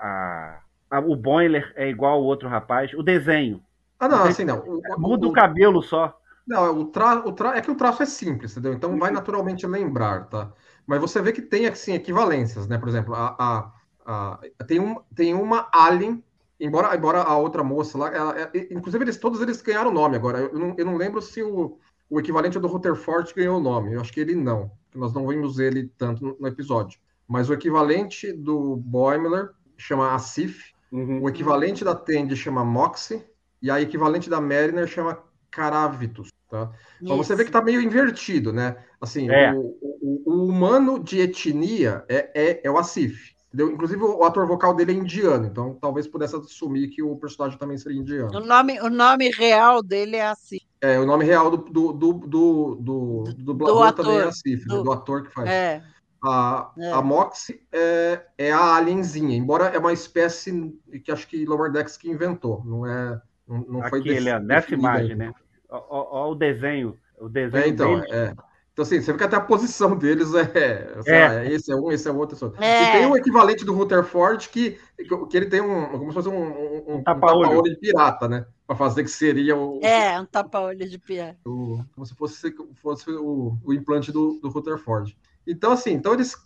a- o Boiler é igual ao outro rapaz. O desenho. Ah, não, assim não. O- o- Muda o o- cabelo só. Não, o tra... o tra... é que o traço é simples, entendeu? Então vai naturalmente lembrar, tá? Mas você vê que tem assim, equivalências, né? Por exemplo, a, a, a- tem, um, tem uma Alien, embora, embora a outra moça lá, ela- é- inclusive eles, todos eles ganharam nome agora. Eu não, eu não lembro se o, o equivalente do Rutherford ganhou o nome. Eu acho que ele não, nós não vimos ele tanto no, no episódio. Mas o equivalente do Boimler chama Asif, o equivalente da Tandy chama Moxie, e a equivalente da Mariner chama Caravitus. Tá? Então você vê que está meio invertido, né? Assim, É. o, o- o humano de etnia é, é, é o Asif. Entendeu? Inclusive, o ator vocal dele é indiano, então talvez pudesse assumir que o personagem também seria indiano. O nome, o nome real dele é assim. É, o nome real do, do, do, do, do, do dublador ator, também é Asif, né? do- do ator que faz. É, A, É. a Moxie é, é a alienzinha, embora é uma espécie que acho que Lower Decks que inventou, não é. Não, não foi Aqui, def- Leandro, nessa definida imagem, ainda. né? Ó o desenho. O desenho É, então, dele. é. Então, assim, você vê que até a posição deles é, sei É. lá, esse é um, esse é o outro. é. É. E tem o equivalente do Rutherford que, que ele tem um, como se fosse um, um, um tapa-olho. tapa-olho de pirata, né? Para fazer que seria o, é, um tapa-olho de pia. o- como se fosse, fosse o, o implante do, do Rutherford. Então, assim, então eles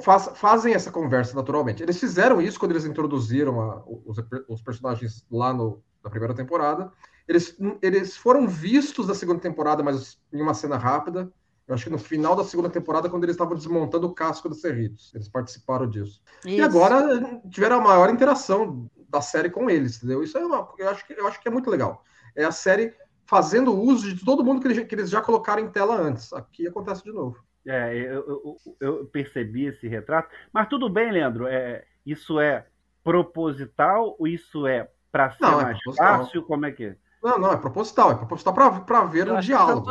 faz- fazem essa conversa naturalmente. Eles fizeram isso quando eles introduziram a- os, os personagens lá no, na primeira temporada. Eles, eles foram vistos na segunda temporada, mas em uma cena rápida. Eu acho que no final da segunda temporada, quando eles estavam desmontando o casco dos Cerritos. Eles participaram disso. E Isso. agora tiveram a maior interação da série com eles, entendeu? Isso é uma, eu, acho que, eu acho que é muito legal. É a série fazendo uso de todo mundo que eles, que eles já colocaram em tela antes. Aqui acontece de novo. É, eu, eu- eu percebi esse retrato. Mas tudo bem, Leandro. É, isso é proposital ou isso é para ser Não, é mais proposital. fácil? Como é que é? Não, não, é proposital. É proposital para ver Eu o que é diálogo.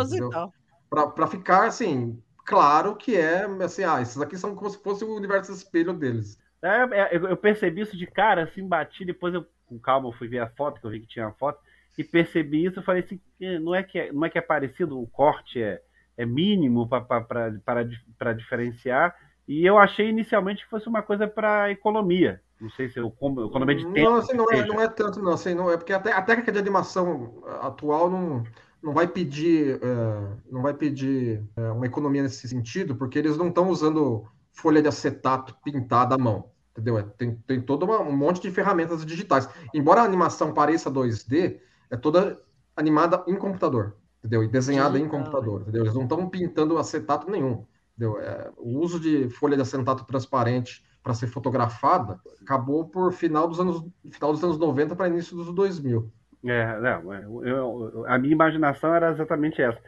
Para ficar assim, claro que é assim, ah, esses aqui são como se fosse o universo espelho deles. É, é, eu percebi isso de cara, assim, bati, depois eu, com calma, eu fui ver a foto, que eu vi que tinha a foto, e percebi isso, eu falei assim, "Eh, não é que é, não é, que é parecido, o corte é, é mínimo para diferenciar, e eu achei inicialmente que fosse uma coisa para economia. Não sei se eu como economia de tempo. Não, assim, não, é, não é tanto, não. Assim, não é porque até, a técnica de animação atual não, não vai pedir, é, não vai pedir é, uma economia nesse sentido, porque eles não estão usando folha de acetato pintada à mão. Entendeu? É, tem, tem todo uma- um monte de ferramentas digitais. Embora a animação pareça 2D, é toda animada em computador. Entendeu? E desenhada em computador. Entendeu? Eles não estão pintando acetato nenhum. Entendeu? É, o uso de folha de acetato transparente para ser fotografada acabou por final dos anos final dos anos 90 para início dos 2000. É, não, é, eu- eu- a minha imaginação era exatamente essa,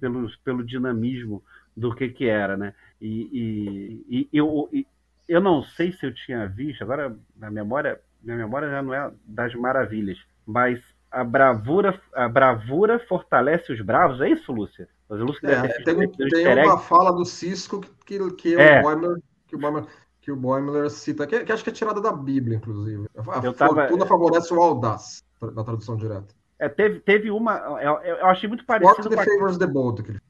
pelo, pelo dinamismo do que que era, né? E, e- e eu, e eu não sei se eu tinha visto, agora na memória, minha memória já não é das maravilhas, mas a bravura, a bravura fortalece os bravos, é isso, Lúcia? Mas a Lúcia É, tem, tem uma fala do Cisco que, que, que É. o Boimler, que o Boimler, que o Boimler cita, que, que acho que é tirada da Bíblia, inclusive. A Eu tava- fortuna favorece o audaz, na tradução direta. É, teve, teve uma, eu, eu achei muito parecido the com a favors the bold. que ele-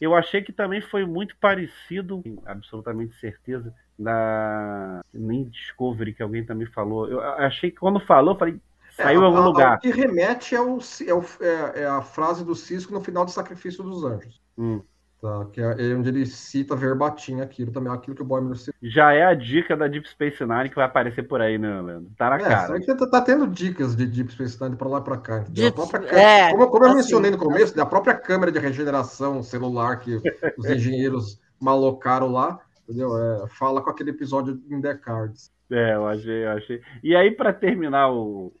Eu achei que também foi muito parecido, absolutamente certeza, da nem Discovery que alguém também falou. Eu achei que quando falou, eu falei, saiu em É, algum a- lugar. O que remete é, o, é, o- é- é a frase do Cisco no final do Sacrifício dos Anjos. Hum. Tá, que é onde ele cita verbatim aquilo, também aquilo que o Boimler cita. Já é a dica da Deep Space Nine que vai aparecer por aí, né, Leandro? Tá na É, cara. só que tá, tá tendo dicas de Deep Space Nine para lá e para cá. entendeu? De- A própria é, como, como eu assim, mencionei no começo, a própria câmera de regeneração celular que os engenheiros malocaram lá, entendeu? É, fala com aquele episódio em The Cards. É, eu achei, eu achei. E aí, para terminar o.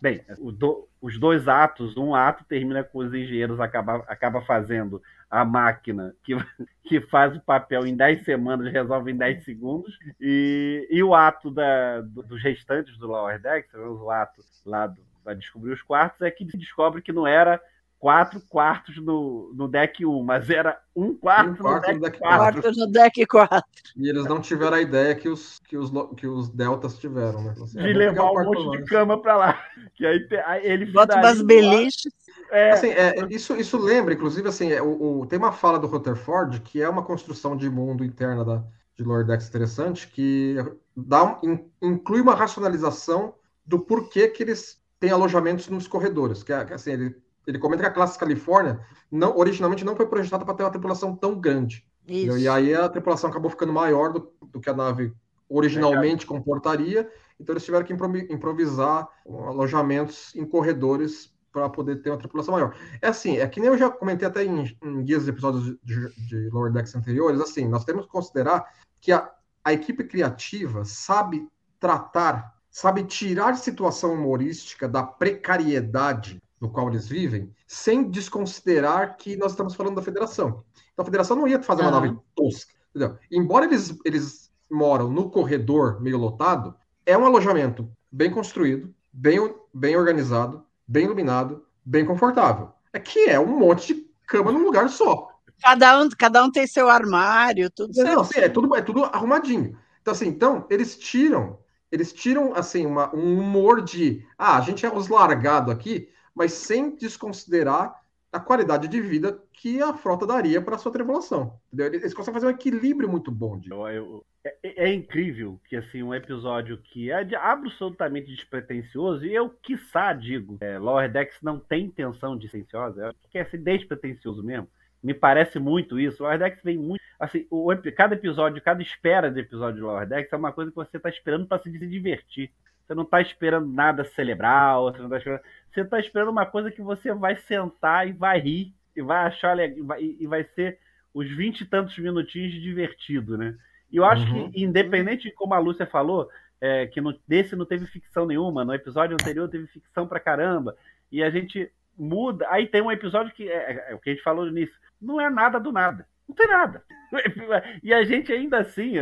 Bem, o do- os dois atos, um ato termina com os engenheiros acaba, acaba fazendo a máquina que, que faz o papel em 10 semanas, resolve em 10 segundos, e, e o ato da, do- dos restantes do Lower Decks, o ato lá do, para descobrir os quartos, é que descobre que não era quatro quartos no, no deck 1, mas era um quarto, Um quarto no deck deck 4. Quarto no deck 4. E eles não tiveram a ideia que os, que os, que os Deltas tiveram, né? Assim, De é, levar um quarto monte de cama pra lá. Que aí, aí ele Bota umas beliches. É, Assim, é, isso, isso lembra, inclusive, assim, é, o, o- tem uma fala do Rutherford que é uma construção de mundo interna da, de Lordex interessante, que dá um- in- inclui uma racionalização do porquê que eles têm alojamentos nos corredores. Que, é- que, assim, ele, ele comenta que a classe Califórnia não, originalmente não foi projetada para ter uma tripulação tão grande. Isso. E aí a tripulação acabou ficando maior do, do que a nave originalmente comportaria, então eles tiveram que improvi- improvisar alojamentos em corredores para poder ter uma tripulação maior. É assim, é que nem eu já comentei até em, em guias de episódios de, de Lower Decks anteriores, assim, nós temos que considerar que a, a equipe criativa sabe tratar, sabe tirar situação humorística da precariedade no qual eles vivem, sem desconsiderar que nós estamos falando da federação. Então a federação não ia fazer uma nave tosca, entendeu? Embora eles, eles moram no corredor meio lotado, é um alojamento bem construído, bem, bem organizado, bem iluminado, bem confortável. É que é um monte de cama num lugar só. Cada um, cada um tem seu armário, tudo Não, certo. assim, é tudo, é tudo arrumadinho. Então, assim, então, eles tiram, eles tiram, assim, uma- um humor de, ah, a gente é os largado aqui, mas sem desconsiderar a qualidade de vida que a frota daria para a sua tripulação. Entendeu? Eles conseguem fazer um equilíbrio muito bom. De... Eu- eu- é, é incrível que assim um episódio que é de absolutamente despretensioso, e eu, quiçá, digo, é, Lower Decks não tem intenção despretensiosa, eu acho que é ser despretensioso mesmo. Me parece muito isso. Lower Decks vem muito. Assim, o, cada episódio, cada espera de episódio de Lower Decks é uma coisa que você está esperando para se divertir. Você não está esperando nada cerebral, você não tá esperando. Você está esperando uma coisa que você vai sentar e vai rir, e vai achar legal, e vai, e vai ser os vinte e tantos minutinhos de divertido, né? E eu acho Uhum. que, independente de como a Lúcia falou, é, que no, desse não teve ficção nenhuma, no episódio anterior teve ficção pra caramba, e a gente muda. Aí tem um episódio que é, é o que a gente falou início, não é nada do nada. Não tem nada. E a gente ainda assim,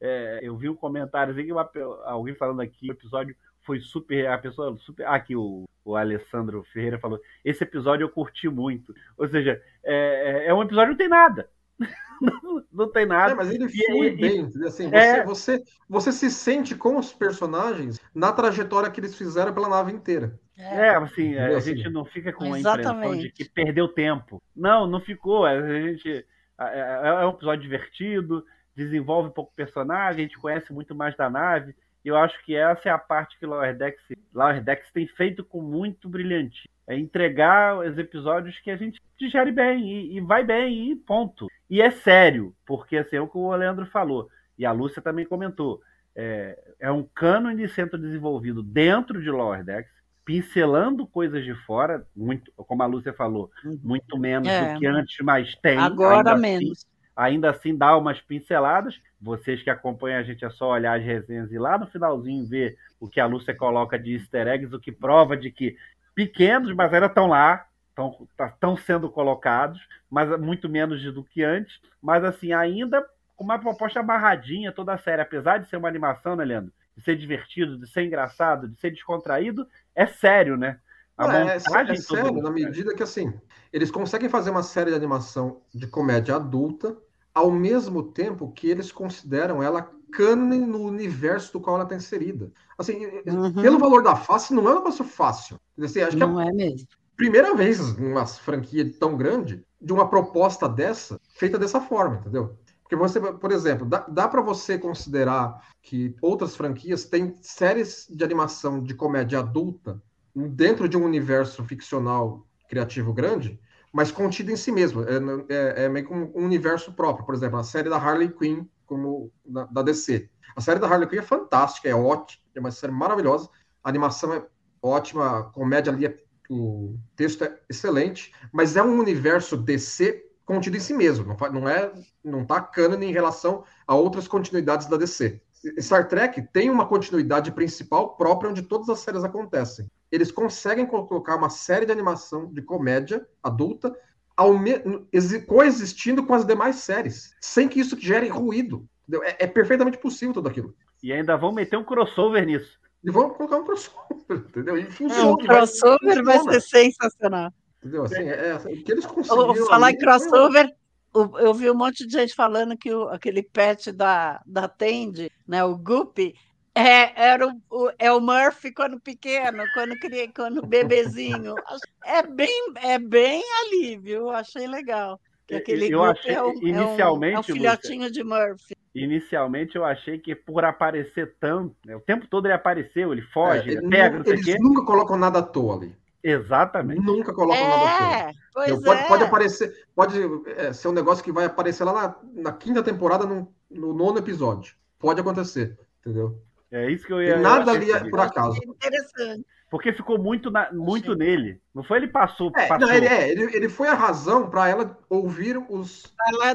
é, eu vi um comentário assim, que uma alguém falando aqui, o episódio foi super. A pessoa super. Ah, aqui o, o Alessandro Ferreira falou. Esse episódio eu curti muito. Ou seja, é, é- é um episódio que não tem nada. não, não tem nada. É, mas ele E- flui e- bem. entendeu? Assim, você, É. você, você se sente com os personagens na trajetória que eles fizeram pela nave inteira. É, assim, a gente não fica com a Exatamente. impressão de que perdeu tempo. Não, não ficou. A gente. É, é um episódio divertido, desenvolve um pouco o personagem, a gente conhece muito mais da nave. E eu acho que essa é a parte que Lower Decks, Lower Decks tem feito com muito brilhante. É entregar os episódios que a gente digere bem e, e vai bem e ponto. E é sério, porque assim, é o que o Leandro falou, e a Lúcia também comentou. É, é um cânone sendo desenvolvido dentro de Lower Decks, pincelando coisas de fora, muito, como a Lúcia falou, muito menos É. do que antes, mas tem. Agora ainda assim, menos. ainda assim dá umas pinceladas. Vocês que acompanham a gente é só olhar as resenhas e lá no finalzinho ver o que a Lúcia coloca de easter eggs, o que prova de que pequenos, mas ainda estão lá, estão sendo colocados, mas é muito menos do que antes. Mas assim, ainda com uma proposta amarradinha toda a série, apesar de ser uma animação, né, Leandro? De ser divertido, de ser engraçado, de ser descontraído, é sério, né? A Não, é, é, é sério, isso, na né? medida que assim, eles conseguem fazer uma série de animação de comédia adulta, ao mesmo tempo que eles consideram ela cânone no universo do qual ela está inserida. Assim, Uhum. pelo valor da face, não é um negócio fácil. Assim, acho que é Não é mesmo. primeira vez numa franquia tão grande de uma proposta dessa feita dessa forma, entendeu? Porque você, por exemplo, dá, dá para você considerar que outras franquias têm séries de animação de comédia adulta dentro de um universo ficcional criativo grande, mas contido em si mesmo. É, é- é meio como um universo próprio. Por exemplo, a série da Harley Quinn, como da, da DC. A série da Harley Quinn é fantástica, é ótima, é uma série maravilhosa. A animação é ótima, a comédia ali é o texto é excelente, mas é um universo DC contido em si mesmo, não, é, não tá cânone em relação a outras continuidades da DC. Star Trek tem uma continuidade principal própria onde todas as séries acontecem. Eles conseguem colocar uma série de animação de comédia adulta coexistindo com as demais séries, sem que isso gere ruído. É, é perfeitamente possível tudo aquilo. E ainda vão meter um crossover nisso. E vamos colocar um crossover, entendeu? E É, funciona. o crossover vai ser sensacional. Entendeu? Assim, é, é, o que eles conseguiram. falar ali em crossover, o- eu vi um monte de gente falando que o- aquele pet da, da Tandy, né, o Guppy, é, era o, o- é o Murphy quando pequeno, quando, cria, quando bebezinho. É bem, é bem ali, viu? Achei legal. Que aquele eu achei- é um, é um- inicialmente, é um Lúcia, filhotinho de Murphy. Inicialmente eu achei que por aparecer tanto, né, o tempo todo ele apareceu, ele foge, É, ele pega, não sei o eles quê. nunca colocam nada à toa ali. Exatamente. Nunca colocam nada à toa. É, pois Entendeu? Pode, é. pode aparecer, pode é, ser um negócio que vai aparecer lá na, na quinta temporada, no, no nono episódio. Pode acontecer, entendeu? É isso que eu ia. eu nada achei ali é que- por acaso. Interessante. Porque ficou muito, na- muito Achei. nele. Não foi ele passou, É, passou. não, ele, é, ele, ele foi a razão para ela ouvir os. Ela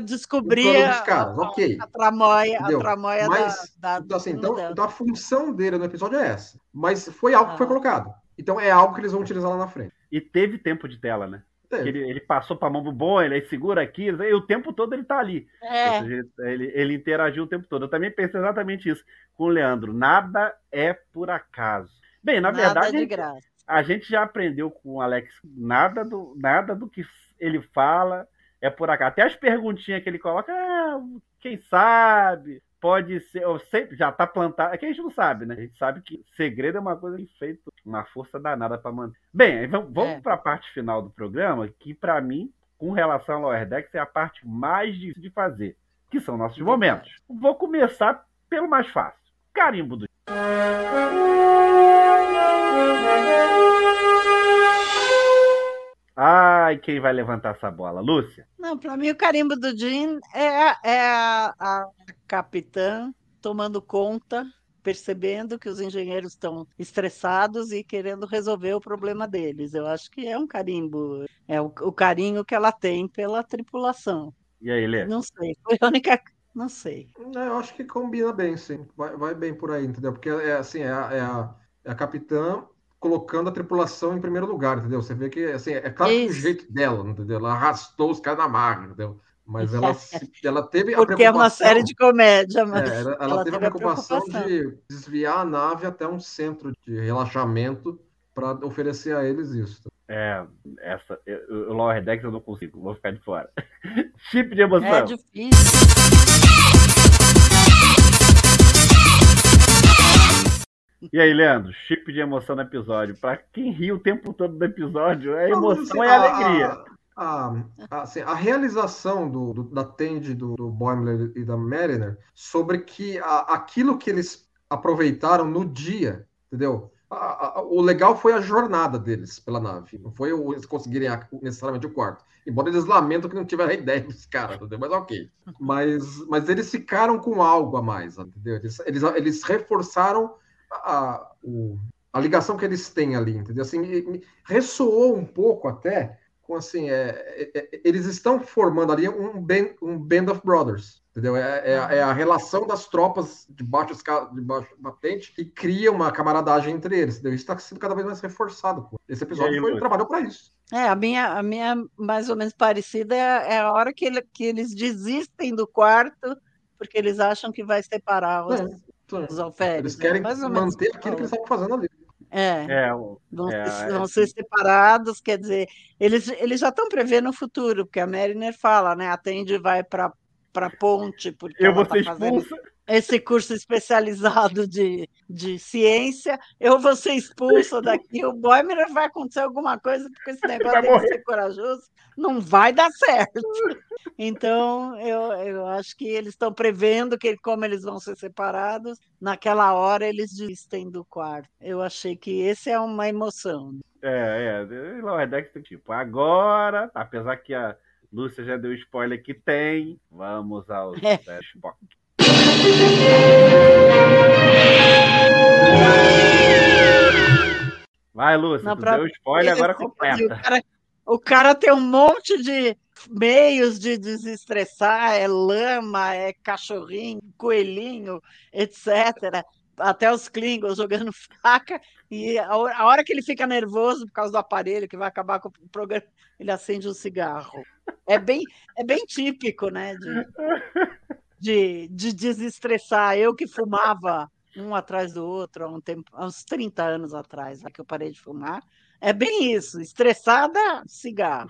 plano dos caras, a, ok. a tramóia, a tramóia Mas, da, da então, assim, então, então a função dele no episódio é essa. Mas foi algo que foi Ah. colocado. Então é algo que eles vão utilizar lá na frente. E teve tempo de tela, né? Ele, ele passou pra mão pro bom, ele aí segura aqui, e o tempo todo ele tá ali. É, seja, ele, ele interagiu o tempo todo. Eu também pensei exatamente isso com o Leandro. Nada é por acaso. Bem, na nada verdade, de graça. a gente já aprendeu com o Alex nada do, nada do que ele fala é por acaso. Até as perguntinhas que ele coloca, ah, quem sabe, pode ser, ou sempre já tá plantado. É que a gente não sabe, né? A gente sabe que segredo é uma coisa feita, uma força danada para manter. Bem, vamos, vamos É. para a parte final do programa, que para mim, com relação ao Lower Decks, é a parte mais difícil de fazer, que são nossos momentos. Vou começar pelo mais fácil. Carimbo do Ai, quem vai levantar essa bola? Lúcia? Não, para mim o carimbo do Jim é, a- é a, a capitã tomando conta, percebendo que os engenheiros estão estressados e querendo resolver o problema deles. Eu acho que é um carimbo, é o, o carinho que ela tem pela tripulação. E aí, Lê? Não sei, foi a única, não sei. É, Eu acho que combina bem, sim. Vai, vai bem por aí, entendeu? Porque é assim, é a, é a, é a capitã colocando a tripulação em primeiro lugar, entendeu? Você vê que assim, é claro que o Isso. jeito dela, entendeu? Ela arrastou os caras na marra, entendeu? Mas ela, ela teve a Porque é uma preocupação- série de comédia, mas É, ela, ela ela teve a teve a preocupação preocupação. de desviar a nave até um centro de relaxamento para oferecer a eles isso. É, essa, eu- o Lower Decks eu não consigo, vou ficar de fora. Chip de emoção. é difícil. E aí, Leandro, chip de emoção no episódio. Pra quem ri o tempo todo do episódio, mas, emoção assim, é a- alegria. A, a, assim, a realização do, do- da Tandy, do, do Boimler e da Mariner sobre que a- aquilo que eles aproveitaram no dia, entendeu? O legal foi a jornada deles pela nave, não foi eles conseguirem necessariamente o quarto. Embora eles lamentam que não tiveram a ideia dos caras, entendeu? Mas ok. Mas, mas eles ficaram com algo a mais, entendeu? Eles, eles, eles reforçaram a, o- a ligação que eles têm ali, entendeu? Assim, me- me ressoou um pouco até com assim, é, é- é- eles estão formando ali um band, um band of brothers, entendeu? É, é, a- é a relação das tropas de baixo, de baixo patente que cria uma camaradagem entre eles, entendeu? Isso está sendo cada vez mais reforçado. Pô. Esse episódio aí, foi, trabalhou para isso. É, a minha, a minha mais ou menos parecida é, é a hora que, ele- que eles desistem do quarto porque eles acham que vai separar os, É, alferes. eles né? querem Mais ou menos manter aquilo que eles estavam fazendo ali. É, É, vão, é, ser, é vão assim. ser separados, quer dizer, eles, eles já estão prevendo o futuro, porque a Mariner fala, né? A Tandy vai para para ponte, porque eu ela vou está ser fazendo expulsa. Esse curso especializado de, de ciência, eu vou ser expulsa daqui, o Boimler vai acontecer alguma coisa, porque esse negócio morrer. ser corajoso, não vai dar certo. Então, eu, eu acho que eles estão prevendo que como eles vão ser separados, naquela hora eles desistem do quarto. Eu achei que esse é uma emoção. É, é. Lower Decks tem tipo, agora, apesar que a Lúcia já deu spoiler que tem, vamos aos É. é, Spock. Vai, Lúcia, Não, pra- deu spoiler, agora Esse- completa. O cara, o cara tem um monte de meios de desestressar, é lama, é cachorrinho, coelhinho, etc. Até os Klingons jogando faca, e a hora, a hora que ele fica nervoso por causa do aparelho, que vai acabar com o programa, ele acende um cigarro. É bem, é bem típico, né? De, de, de desestressar. Eu que fumava um atrás do outro há, um tempo, há uns 30 anos atrás, lá que eu parei de fumar. É bem isso, estressada, cigarro.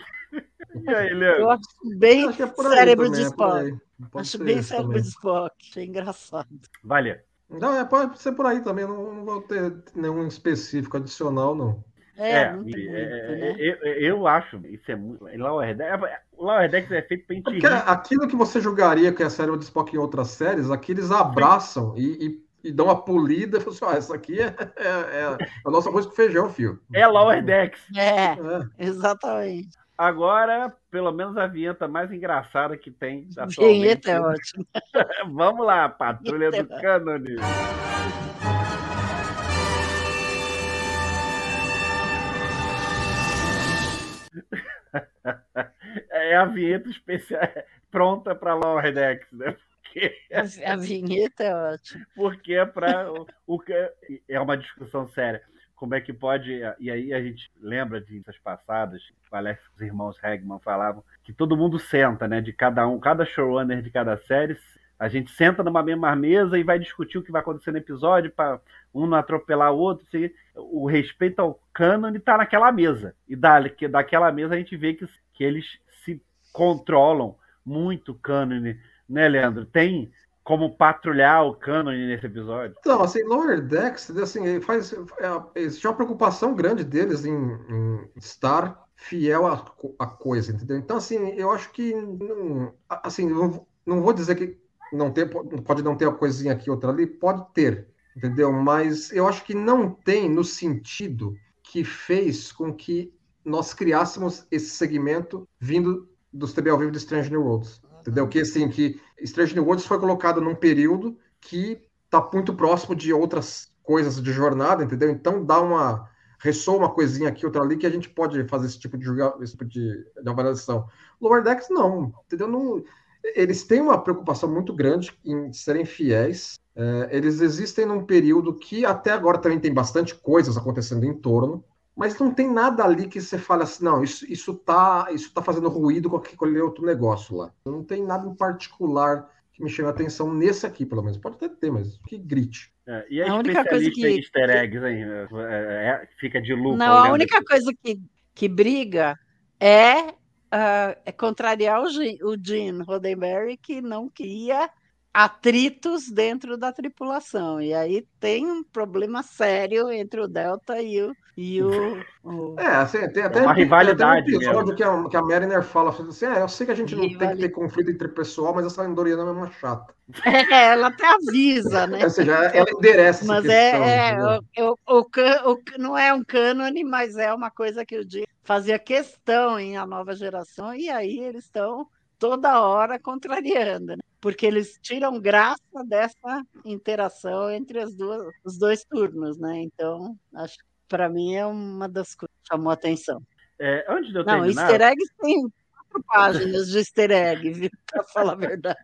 E aí, Eu Leandro? acho bem Acho que é cérebro também, de é Spock. Pode Acho bem cérebro também. de Spock. Achei engraçado. Valeu. Não, é, pode ser por aí também. Não, não vou ter nenhum específico adicional, não. É, não tem e- muito, é, né? eu, eu acho, isso é muito. Lower Decks, o Lower Decks é feito pra gente Porque rir. aquilo que você julgaria que é a série de Spock em outras séries, aqui eles abraçam e, e- e dão uma polida e falam assim: ó, essa aqui é, é, é a nossa arroz com feijão, fio. É Lower Decks. É, É. exatamente. Agora, pelo menos a vinheta mais engraçada que tem atualmente. Vinheta é ótimo. Vamos lá, Patrulha Vinheta do é Cânone. É a vinheta especial pronta para Lower Decks, né? Porque, A, vinheta é ótima. porque é para o, o que- é uma discussão séria. como é que pode. E aí a gente lembra de essas passadas, parece que os irmãos Hegman falavam, que todo mundo senta, né? De cada um, cada showrunner de cada série, a gente senta numa mesma mesa e vai discutir o que vai acontecer no episódio para um não atropelar o outro. Assim, o respeito ao canon está naquela mesa. E da, daquela mesa a gente vê que, que eles se controlam muito o canon, né, Leandro? Tem como patrulhar o cânone nesse episódio? Então, assim, Lower Decks, assim, faz, é, existe uma preocupação grande deles em, em estar fiel à, coisa, entendeu? Então, assim, eu acho que, assim, não, não vou dizer que não tem, pode não ter uma coisinha aqui, outra ali, pode ter, entendeu? Mas eu acho que não tem no sentido que fez com que nós criássemos esse segmento vindo dos TB ao vivo de Strange New Worlds. Entendeu? Que assim, que Strange New Worlds foi colocado num período que está muito próximo de outras coisas de jornada, entendeu? Então dá uma ressoa uma coisinha aqui, outra ali, que a gente pode fazer esse tipo de, esse tipo de, de avaliação. Lower Decks, não, entendeu? Não, eles têm uma preocupação muito grande em serem fiéis. É, eles existem num período que até agora também tem bastante coisas acontecendo em torno, mas não tem nada ali que você fale assim, não, isso, isso, tá, isso tá fazendo ruído com aquele outro negócio lá. Não tem nada em particular que me chame a atenção nesse aqui, pelo menos. Pode até ter, mas que grite. É, e a, a única coisa que easter eggs aí, é, é, fica de lucro. Não, a única coisa que, que briga é, uh, contrariar o Gene Roddenberry, que não queria atritos dentro da tripulação. E aí tem um problema sério entre o Delta e o. E o, o... É, assim, tem até, é uma rivalidade tem um episódio que a, que a Mariner fala assim: ah, eu sei que a gente não tem que ter conflito entre pessoal, mas essa Andoriana é uma chata. É, ela até avisa, né? Ou seja, ela endereça Mas é, questão, é o, o, o, o, não é um cânone, mas é uma coisa que o dia fazia questão em A Nova Geração, e aí eles estão toda hora contrariando, né? Porque eles tiram graça dessa interação entre as duas, os dois turnos, né? Então, acho que para mim é uma das coisas que chamou a atenção. É, antes de eu Não, terminar... easter eggs tem quatro páginas de easter egg? Para falar a verdade.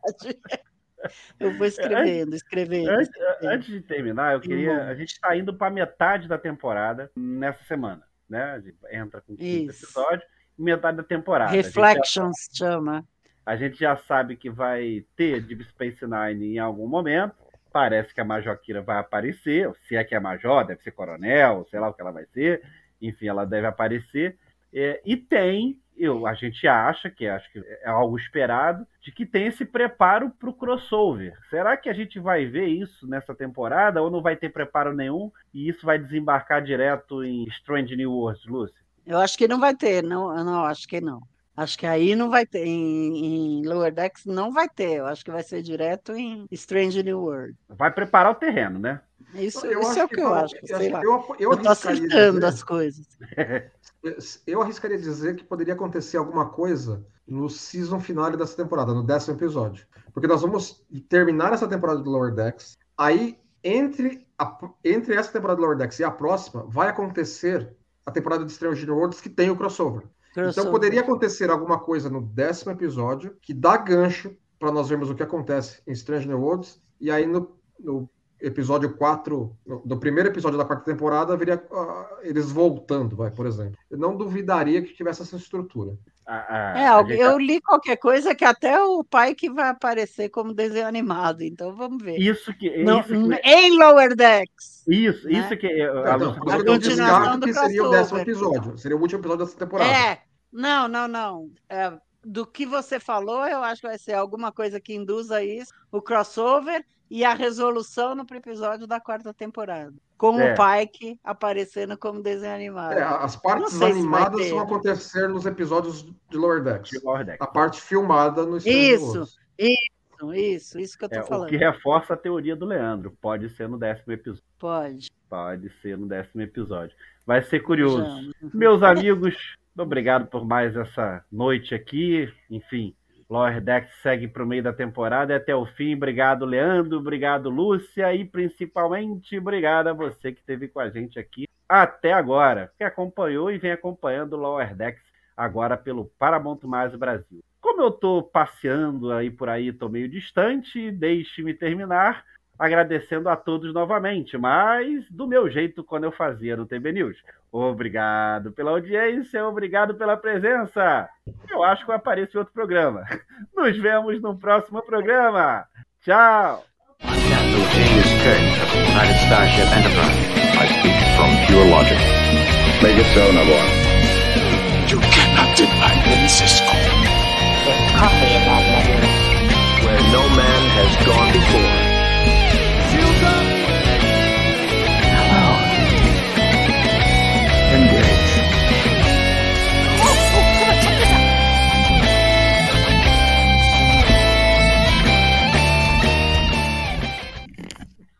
Eu vou escrevendo, escrevendo. Antes, antes de terminar, eu queria. A gente está indo para metade da temporada nessa semana, né? A gente entra com o quinto episódio, metade da temporada. Reflections já... chama. A gente já sabe que vai ter Deep Space Nine em algum momento. Parece que a Major Kira vai aparecer. Se é que é Major, deve ser Coronel, sei lá o que ela vai ser. Enfim, ela deve aparecer. É, e tem, eu, a gente acha, que acho que é algo esperado, de que tem esse preparo para o crossover. Será que a gente vai ver isso nessa temporada ou não vai ter preparo nenhum e isso vai desembarcar direto em Strange New Worlds, Lucy? Eu acho que não vai ter, não, não acho que não. Acho que aí não vai ter, em, em, Lower Decks não vai ter, eu acho que vai ser direto em Strange New World. Vai preparar o terreno, né? Isso, isso é o que, eu acho, eu, sei lá. Eu, eu, eu tô acertando dizer, as coisas. eu arriscaria dizer que poderia acontecer alguma coisa no season final dessa temporada, no décimo episódio. Porque nós vamos terminar essa temporada do Lower Decks, aí entre, a, entre essa temporada do Lower Decks e a próxima, vai acontecer a temporada de Strange New Worlds que tem o crossover. Então poderia acontecer alguma coisa no décimo episódio que dá gancho para nós vermos o que acontece em Strange New Worlds, e aí no, no episódio 4, no, primeiro episódio da quarta temporada, viria uh, eles voltando, vai, por exemplo. Eu não duvidaria que tivesse essa estrutura. Ah, ah, é, eu li qualquer coisa que até o pai que vai aparecer como desenho animado, então vamos ver. Isso que, não, isso que... em Lower Decks. Isso, né? isso que a, então, a, a continuação do que seria o décimo episódio, seria o último episódio dessa temporada. É, não, não, não. É, do que você falou, eu acho que vai ser alguma coisa que induza isso, o crossover e a resolução no episódio da quarta temporada. Com é. o Pike aparecendo como desenho animado. É, as partes animadas vão acontecer nos episódios de Lower Decks. De Lower Decks. A parte filmada no Isso, isso, isso, isso que eu tô é, falando. O que reforça a teoria do Leandro. Pode ser no décimo episódio. Pode. Pode ser no décimo episódio. Vai ser curioso. Já. Meus amigos, obrigado por mais essa noite aqui. Enfim, Lower Decks segue para o meio da temporada e até o fim. Obrigado, Leandro. Obrigado, Lúcia. E principalmente, obrigado a você que esteve com a gente aqui até agora, que acompanhou e vem acompanhando o Lower Decks agora pelo Paramount Mais Brasil. Como eu estou passeando aí por aí, estou meio distante, deixe-me terminar agradecendo a todos novamente, mas do meu jeito quando eu fazia no TB News. Obrigado pela audiência, obrigado pela presença. Eu acho que eu apareço em outro programa. Nos vemos no próximo programa. Tchau. Captain James Kirk of the United